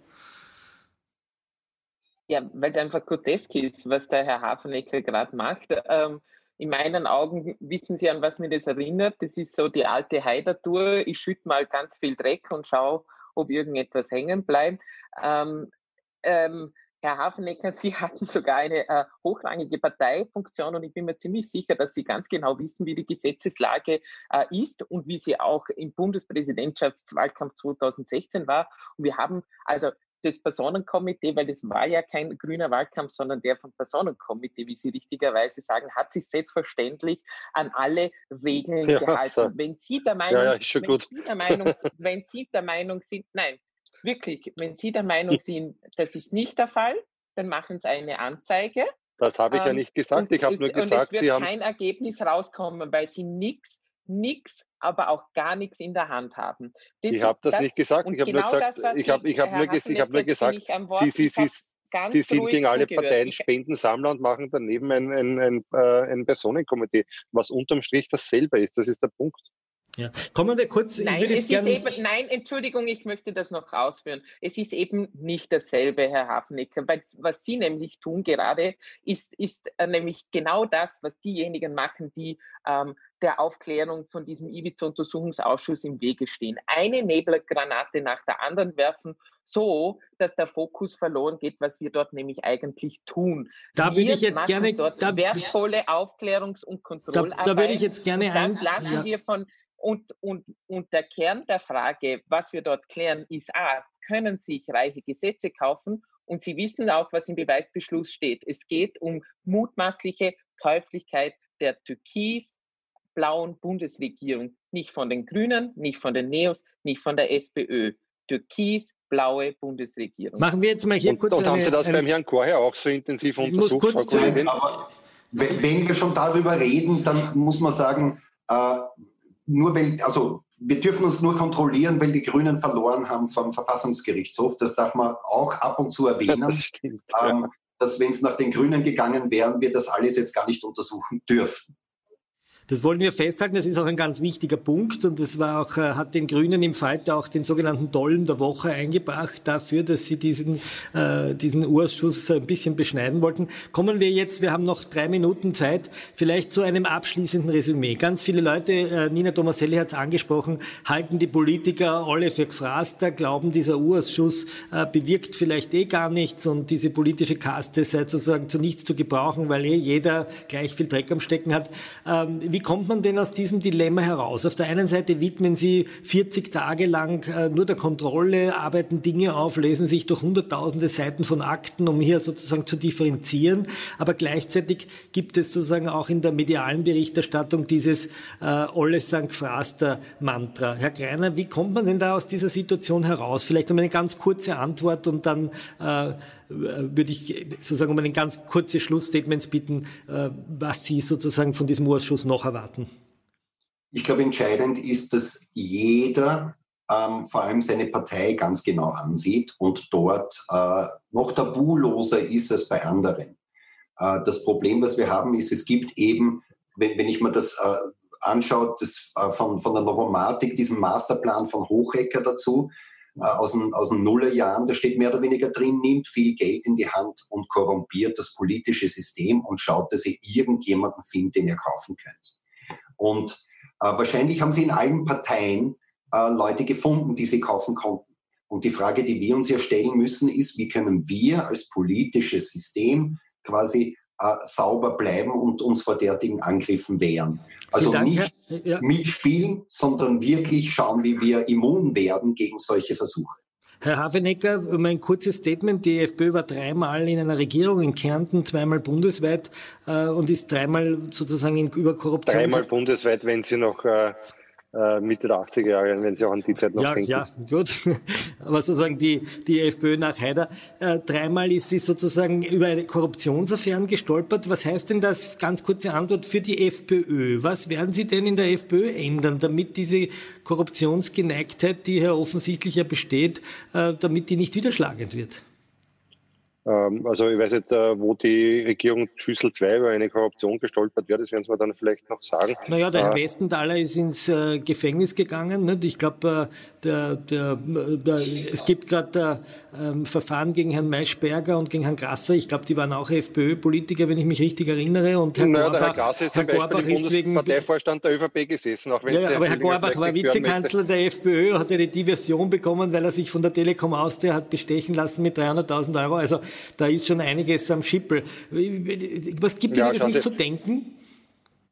Ja, weil es einfach grotesk ist, was der Herr Hafenecker gerade macht. Ähm, in meinen Augen wissen Sie, an was mir das erinnert. Das ist so die alte Heidertour. Ich schütte mal ganz viel Dreck und schaue, ob irgendetwas hängen bleibt. Ähm, ähm, Herr Hafenecker, (laughs) Sie hatten sogar eine äh, hochrangige Parteifunktion und ich bin mir ziemlich sicher, dass Sie ganz genau wissen, wie die Gesetzeslage äh, ist und wie sie auch im Bundespräsidentschaftswahlkampf 2016 war. Und wir haben also das Personenkomitee, weil das war ja kein grüner Wahlkampf, sondern der vom Personenkomitee, wie Sie richtigerweise sagen, hat sich selbstverständlich an alle Regeln ja, gehalten. So. Wenn Sie der Meinung, ja, ja, wenn, Sie der Meinung (laughs) wenn Sie der Meinung sind, nein, wirklich, wenn Sie der Meinung sind, das ist nicht der Fall, dann machen Sie eine Anzeige. Das habe ich ja ähm, nicht gesagt. Ich habe nur gesagt, es wird kein Ergebnis rauskommen, weil Sie nichts nichts, aber auch gar nichts in der Hand haben. Das, ich habe das, das, nicht gesagt. Ich habe genau nur gesagt, das, ich habe ich hab nur, ich hab nur gesagt, Sie, Sie, Sie, Sie sind gegen alle zugehört. Parteien Spendensammler und machen daneben ein, ein, ein, äh, ein Personenkomitee, was unterm Strich dasselbe ist. Das ist der Punkt. Ja. Kommen wir kurz. Nein, es ist eben, nein, Entschuldigung, ich möchte das noch ausführen. Es ist eben nicht dasselbe, Herr Hafnecker, weil was Sie nämlich tun gerade, ist, ist äh, nämlich genau das, was diejenigen machen, die ähm, der Aufklärung von diesem Ibiza-Untersuchungsausschuss im Wege stehen. Eine Nebelgranate nach der anderen werfen, so dass der Fokus verloren geht, was wir dort nämlich eigentlich tun. Da würde ich jetzt gerne dort da, wertvolle Aufklärungs- und Kontrollarbeit. Da, da würde ich jetzt gerne das lassen ja. wir von und, und, und der Kern der Frage, was wir dort klären, ist A, können sich reiche Gesetze kaufen? Und Sie wissen auch, was im Beweisbeschluss steht. Es geht um mutmaßliche Käuflichkeit der türkis-blauen Bundesregierung. Nicht von den Grünen, nicht von den Neos, nicht von der SPÖ. Türkis-blaue Bundesregierung. Machen wir jetzt mal hier und, kurz. Und haben Sie das eine, beim Herrn Korher auch so intensiv untersucht, Frau Kollegin? wenn wir schon darüber reden, dann muss man sagen, äh, nur weil, also wir dürfen uns nur kontrollieren, weil die Grünen verloren haben vom Verfassungsgerichtshof. Das darf man auch ab und zu erwähnen. Das stimmt, ähm, ja. Dass wenn es nach den Grünen gegangen wären, wir das alles jetzt gar nicht untersuchen dürfen. Das wollen wir festhalten. Das ist auch ein ganz wichtiger Punkt und das war auch, äh, hat den Grünen im Falter auch den sogenannten Dollen der Woche eingebracht dafür, dass sie diesen, äh, diesen Urschuss ein bisschen beschneiden wollten. Kommen wir jetzt, wir haben noch drei Minuten Zeit, vielleicht zu einem abschließenden Resümee. Ganz viele Leute, äh, Nina Tomaselli hat es angesprochen, halten die Politiker alle für Gefraster, glauben, dieser Urschuss äh, bewirkt vielleicht eh gar nichts und diese politische Kaste sei sozusagen zu nichts zu gebrauchen, weil eh jeder gleich viel Dreck am Stecken hat. Ähm, wie kommt man denn aus diesem Dilemma heraus? Auf der einen Seite widmen Sie 40 Tage lang äh, nur der Kontrolle, arbeiten Dinge auf, lesen sich durch hunderttausende Seiten von Akten, um hier sozusagen zu differenzieren. Aber gleichzeitig gibt es sozusagen auch in der medialen Berichterstattung dieses äh, Olle St. Fraster Mantra. Herr Greiner, wie kommt man denn da aus dieser Situation heraus? Vielleicht um eine ganz kurze Antwort und dann äh, würde ich sozusagen um ein ganz kurzes Schlussstatements bitten, äh, was Sie sozusagen von diesem Ausschuss noch erwarten. Ich glaube, entscheidend ist, dass jeder ähm, vor allem seine Partei ganz genau ansieht und dort äh, noch tabuloser ist als bei anderen. Äh, das Problem, was wir haben, ist, es gibt eben, wenn, wenn ich mir das äh, anschaue, das, äh, von, von der Novomatik, diesen Masterplan von Hochecker dazu, aus, den, aus den Nullerjahren, da steht mehr oder weniger drin, nimmt viel Geld in die Hand und korrumpiert das politische System und schaut, dass ihr irgendjemanden findet, den ihr kaufen könnt. Und äh, wahrscheinlich haben sie in allen Parteien äh, Leute gefunden, die sie kaufen konnten. Und die Frage, die wir uns ja stellen müssen, ist, wie können wir als politisches System quasi äh, sauber bleiben und uns vor derartigen Angriffen wehren. Also Dank, nicht ja. mitspielen, sondern wirklich schauen, wie wir immun werden gegen solche Versuche. Herr Hafenecker, mein kurzes Statement. Die FPÖ war dreimal in einer Regierung in Kärnten, zweimal bundesweit äh, und ist dreimal sozusagen in, über Korruption. Dreimal bundesweit, wenn Sie noch äh, äh, Mitte der 80er Jahre, wenn Sie auch an die Zeit noch ja, denken. Ja, gut. (laughs) Aber sozusagen die, die FPÖ nach Haider. Äh, dreimal ist sie sozusagen über eine Korruptionsaffären gestolpert. Was heißt denn das? Ganz kurze Antwort für die FPÖ. Was werden Sie denn in der FPÖ ändern, damit diese Korruptionsgeneigtheit, die hier offensichtlich ja besteht, äh, damit die nicht widerschlagend wird? Ähm, also ich weiß nicht, äh, wo die Regierung Schüssel 2 über eine Korruption gestolpert wird, das werden Sie mir dann vielleicht noch sagen. Naja, der Herr äh, Westenthaler ist ins äh, Gefängnis gegangen. Nicht? Ich glaube, der, es gibt gerade ähm, Verfahren gegen Herrn Maischberger und gegen Herrn Grasser. Ich glaube, die waren auch FPÖ-Politiker, wenn ich mich richtig erinnere. Und Herr naja, Gorbach, der Herr Grasser ist Herr zum Beispiel im Bundesparteivorstand der ÖVP gesessen. Auch wenn ja, ja aber Herr Gorbach war Vizekanzler der FPÖ, hat eine Diversion bekommen, weil er sich von der Telekom Austria hat bestechen lassen mit 300.000 Euro. Also da ist schon einiges am Schippel. Was gibt Ihnen ja, das nicht Sie, zu denken?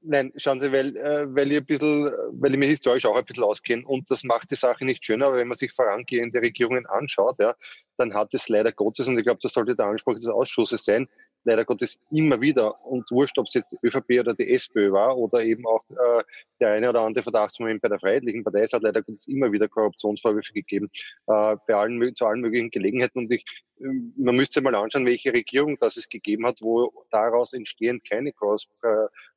Nein, schauen Sie, weil, äh, weil, ich ein bisschen, weil ich mir historisch auch ein bisschen auskenne und das macht die Sache nicht schöner, aber wenn man sich vorangehende Regierungen anschaut, ja, dann hat es leider Gottes, und ich glaube, das sollte der Anspruch des Ausschusses sein, leider Gottes immer wieder und wurscht, ob es jetzt die ÖVP oder die SPÖ war oder eben auch äh, der eine oder andere Verdachtsmoment bei der Freiheitlichen Partei, es hat leider Gottes immer wieder Korruptionsvorwürfe gegeben äh, bei allen, zu allen möglichen Gelegenheiten und ich, äh, man müsste mal anschauen, welche Regierung das es gegeben hat, wo daraus entstehend keine äh,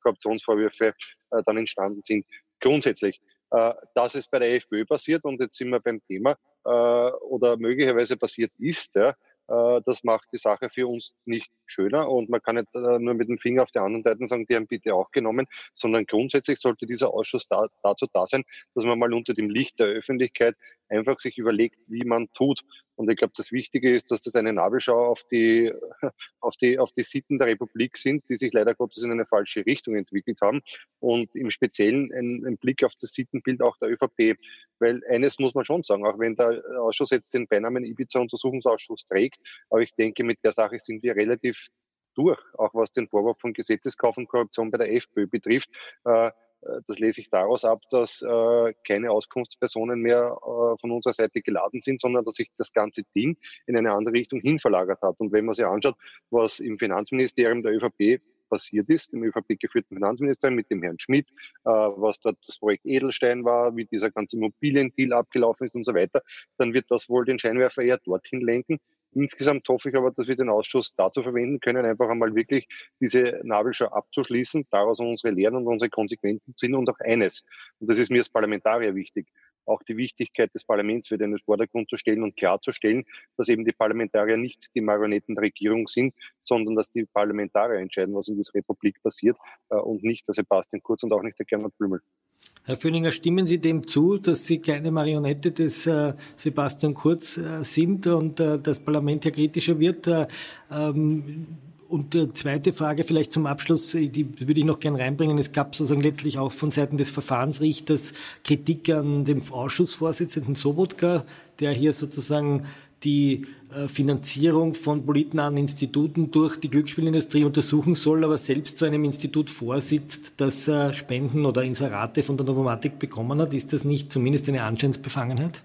Korruptionsvorwürfe äh, dann entstanden sind. Grundsätzlich. Äh, dass es bei der FPÖ passiert und jetzt sind wir beim Thema äh, oder möglicherweise passiert ist, ja, das macht die Sache für uns nicht schöner und man kann nicht äh, nur mit dem Finger auf die anderen Seiten sagen, die haben bitte auch genommen, sondern grundsätzlich sollte dieser Ausschuss da, dazu da sein, dass man mal unter dem Licht der Öffentlichkeit einfach sich überlegt, wie man tut. Und ich glaube, das Wichtige ist, dass das eine Nabelschau auf die, (laughs) auf die, auf die Sitten der Republik sind, die sich leider Gottes in eine falsche Richtung entwickelt haben. Und im Speziellen ein, ein Blick auf das Sittenbild auch der ÖVP. Weil eines muss man schon sagen, auch wenn der Ausschuss jetzt den Beinamen Ibiza-Untersuchungsausschuss trägt, aber ich denke, mit der Sache sind wir relativ durch, auch was den Vorwurf von Gesetzeskauf und Korruption bei der FPÖ betrifft. Äh, das lese ich daraus ab, dass äh, keine Auskunftspersonen mehr äh, von unserer Seite geladen sind, sondern dass sich das ganze Ding in eine andere Richtung hin verlagert hat. Und wenn man sich anschaut, was im Finanzministerium der ÖVP passiert ist, im ÖVP geführten Finanzministerium mit dem Herrn Schmidt, äh, was dort das Projekt Edelstein war, wie dieser ganze Immobiliendeal abgelaufen ist und so weiter, dann wird das wohl den Scheinwerfer eher dorthin lenken, Insgesamt hoffe ich aber, dass wir den Ausschuss dazu verwenden können, einfach einmal wirklich diese Nabelschau abzuschließen, daraus unsere Lehren und unsere Konsequenzen ziehen und auch eines. Und das ist mir als Parlamentarier wichtig auch die Wichtigkeit des Parlaments wieder in den Vordergrund zu stellen und klarzustellen, dass eben die Parlamentarier nicht die Marionetten der Regierung sind, sondern dass die Parlamentarier entscheiden, was in dieser Republik passiert äh, und nicht der Sebastian Kurz und auch nicht der Gernot Blümel. Herr Föhninger, stimmen Sie dem zu, dass Sie keine Marionette des äh, Sebastian Kurz äh, sind und äh, das Parlament ja kritischer wird? Äh, ähm, und die zweite Frage vielleicht zum Abschluss, die würde ich noch gern reinbringen. Es gab sozusagen letztlich auch von Seiten des Verfahrensrichters Kritik an dem Ausschussvorsitzenden Sobotka, der hier sozusagen die äh, Finanzierung von politnahen Instituten durch die Glücksspielindustrie untersuchen soll, aber selbst zu einem Institut vorsitzt, das äh, Spenden oder Inserate von der Novomatic bekommen hat. Ist das nicht zumindest eine Anscheinsbefangenheit?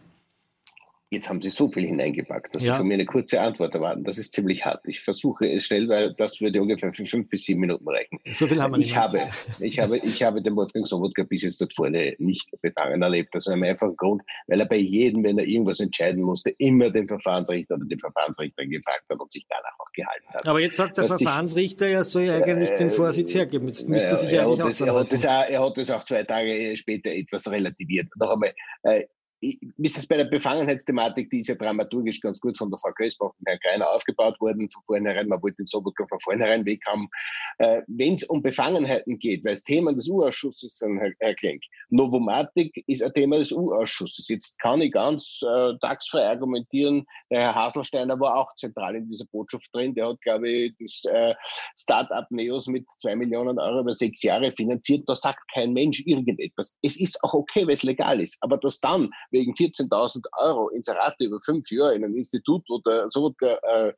Jetzt haben Sie so viel hineingepackt, dass ja. Sie von mir eine kurze Antwort erwarten. Das ist ziemlich hart. Ich versuche es schnell, weil das würde ungefähr für fünf bis sieben Minuten reichen. So viel haben wir nicht. Ich habe, ich habe, ich habe den Wolfgang Sobotka bis jetzt dort vorne nicht befangen erlebt. Das ist einem einfachen Grund, weil er bei jedem, wenn er irgendwas entscheiden musste, immer den Verfahrensrichter oder den Verfahrensrichter gefragt hat und sich danach auch gehalten hat. Aber jetzt sagt der dass Verfahrensrichter, er soll ja eigentlich äh, den Vorsitz hergeben. Jetzt müsste er sich ja eigentlich auch er, hat das, er hat das auch zwei Tage später etwas relativiert. Noch einmal, äh, ist es bei der Befangenheitsthematik, die ist ja dramaturgisch ganz gut von der Frau Kösbach und Herrn Greiner aufgebaut worden, von vornherein, man wollte den Sobotka von vornherein weg haben. Äh, Wenn es um Befangenheiten geht, weil es Thema des U-Ausschusses sind, Herr, Herr Klenk, Novomatic ist ein Thema des U-Ausschusses. Jetzt kann ich ganz äh, tagsfrei argumentieren, der Herr Haselsteiner war auch zentral in dieser Botschaft drin, der hat, glaube ich, das äh, Start-up Neos mit zwei Millionen Euro über sechs Jahre finanziert, da sagt kein Mensch irgendetwas. Es ist auch okay, weil es legal ist, aber dass dann wegen 14.000 Euro Inserate über fünf Jahre in einem Institut, wo der so äh,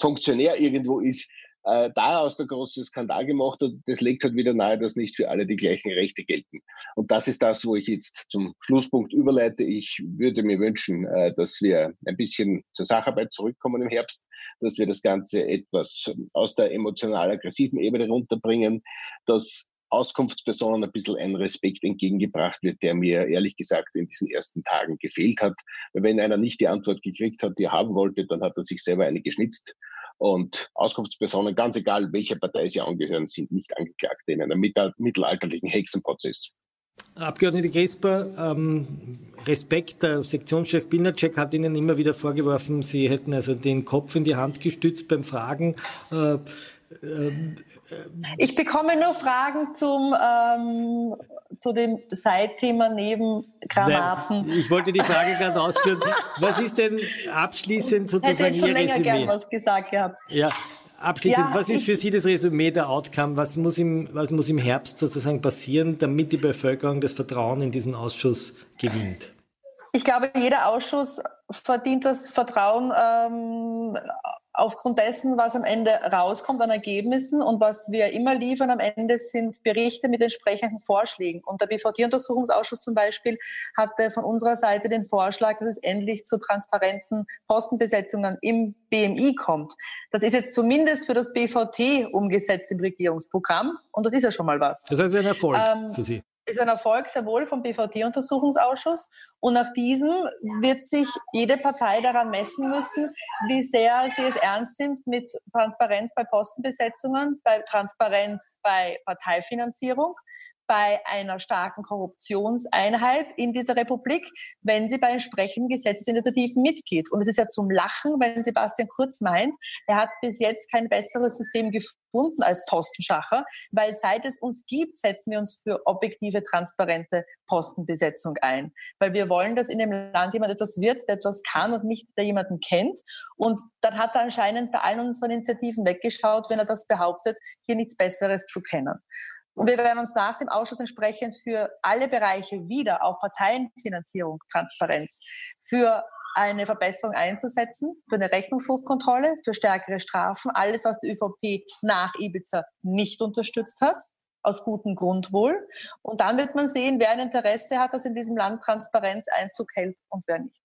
Funktionär irgendwo ist, äh, daraus der große Skandal gemacht hat, das legt halt wieder nahe, dass nicht für alle die gleichen Rechte gelten. Und das ist das, wo ich jetzt zum Schlusspunkt überleite. Ich würde mir wünschen, äh, dass wir ein bisschen zur Sacharbeit zurückkommen im Herbst, dass wir das Ganze etwas aus der emotional-aggressiven Ebene runterbringen, dass Auskunftspersonen ein bisschen ein Respekt entgegengebracht wird, der mir ehrlich gesagt in diesen ersten Tagen gefehlt hat. Wenn einer nicht die Antwort gekriegt hat, die er haben wollte, dann hat er sich selber eine geschnitzt. Und Auskunftspersonen, ganz egal welcher Partei sie angehören, sind nicht angeklagt in einem mittelalterlichen Hexenprozess. Abgeordnete Gesper, ähm, Respekt, der Sektionschef Binacek hat Ihnen immer wieder vorgeworfen, Sie hätten also den Kopf in die Hand gestützt beim Fragen. Äh, äh, ich bekomme nur Fragen zum, ähm, zu dem Seitthema neben Granaten. Nein, ich wollte die Frage gerade ausführen. Was ist denn abschließend sozusagen Hätte ich schon Ihr länger Resümee? gern was gesagt gehabt. Ja, abschließend, ja, was ist für Sie das Resümee der Outcome? Was muss, im, was muss im Herbst sozusagen passieren, damit die Bevölkerung das Vertrauen in diesen Ausschuss gewinnt? Ich glaube, jeder Ausschuss verdient das Vertrauen ähm, aufgrund dessen, was am Ende rauskommt an Ergebnissen und was wir immer liefern am Ende sind Berichte mit entsprechenden Vorschlägen. Und der BVT-Untersuchungsausschuss zum Beispiel hatte von unserer Seite den Vorschlag, dass es endlich zu transparenten Postenbesetzungen im BMI kommt. Das ist jetzt zumindest für das BVT umgesetzt im Regierungsprogramm und das ist ja schon mal was. Das heißt ein Erfolg ähm, für Sie ist ein Erfolg sehr wohl vom BVT-Untersuchungsausschuss. Und nach diesem wird sich jede Partei daran messen müssen, wie sehr sie es ernst nimmt mit Transparenz bei Postenbesetzungen, bei Transparenz bei Parteifinanzierung bei einer starken Korruptionseinheit in dieser Republik, wenn sie bei entsprechenden Gesetzesinitiativen mitgeht. Und es ist ja zum Lachen, wenn Sebastian Kurz meint, er hat bis jetzt kein besseres System gefunden als Postenschacher, weil seit es uns gibt, setzen wir uns für objektive, transparente Postenbesetzung ein. Weil wir wollen, dass in dem Land jemand etwas wird, der etwas kann und nicht der jemanden kennt. Und dann hat er anscheinend bei allen unseren Initiativen weggeschaut, wenn er das behauptet, hier nichts Besseres zu kennen. Und wir werden uns nach dem Ausschuss entsprechend für alle Bereiche wieder, auch Parteienfinanzierung, Transparenz, für eine Verbesserung einzusetzen, für eine Rechnungshofkontrolle, für stärkere Strafen, alles, was die ÖVP nach Ibiza nicht unterstützt hat, aus gutem Grund wohl. Und dann wird man sehen, wer ein Interesse hat, dass in diesem Land Transparenz Einzug hält und wer nicht.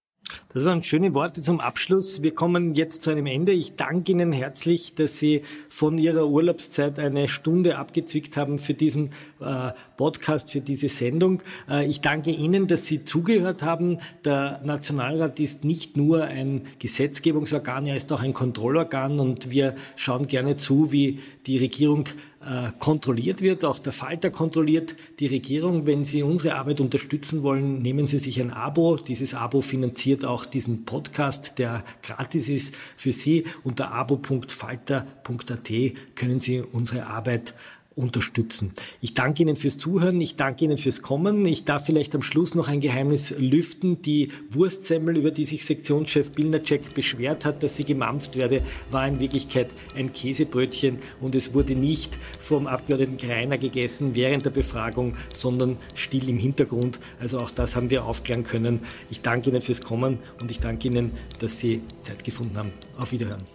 Das waren schöne Worte zum Abschluss. Wir kommen jetzt zu einem Ende. Ich danke Ihnen herzlich, dass Sie von Ihrer Urlaubszeit eine Stunde abgezwickt haben für diesen äh, Podcast, für diese Sendung. Äh, ich danke Ihnen, dass Sie zugehört haben. Der Nationalrat ist nicht nur ein Gesetzgebungsorgan, er ist auch ein Kontrollorgan und wir schauen gerne zu, wie die Regierung äh, kontrolliert wird. Auch der Falter kontrolliert die Regierung. Wenn Sie unsere Arbeit unterstützen wollen, nehmen Sie sich ein Abo. Dieses Abo finanziert auch diesen Podcast, der gratis ist für Sie. Unter abo.falter.at können Sie unsere Arbeit unterstützen. Ich danke Ihnen fürs Zuhören, ich danke Ihnen fürs Kommen. Ich darf vielleicht am Schluss noch ein Geheimnis lüften. Die Wurstsemmel, über die sich Sektionschef Bilnacek beschwert hat, dass sie gemampft werde, war in Wirklichkeit ein Käsebrötchen und es wurde nicht vom Abgeordneten Greiner gegessen während der Befragung, sondern still im Hintergrund. Also auch das haben wir aufklären können. Ich danke Ihnen fürs Kommen und ich danke Ihnen, dass Sie Zeit gefunden haben. Auf Wiederhören.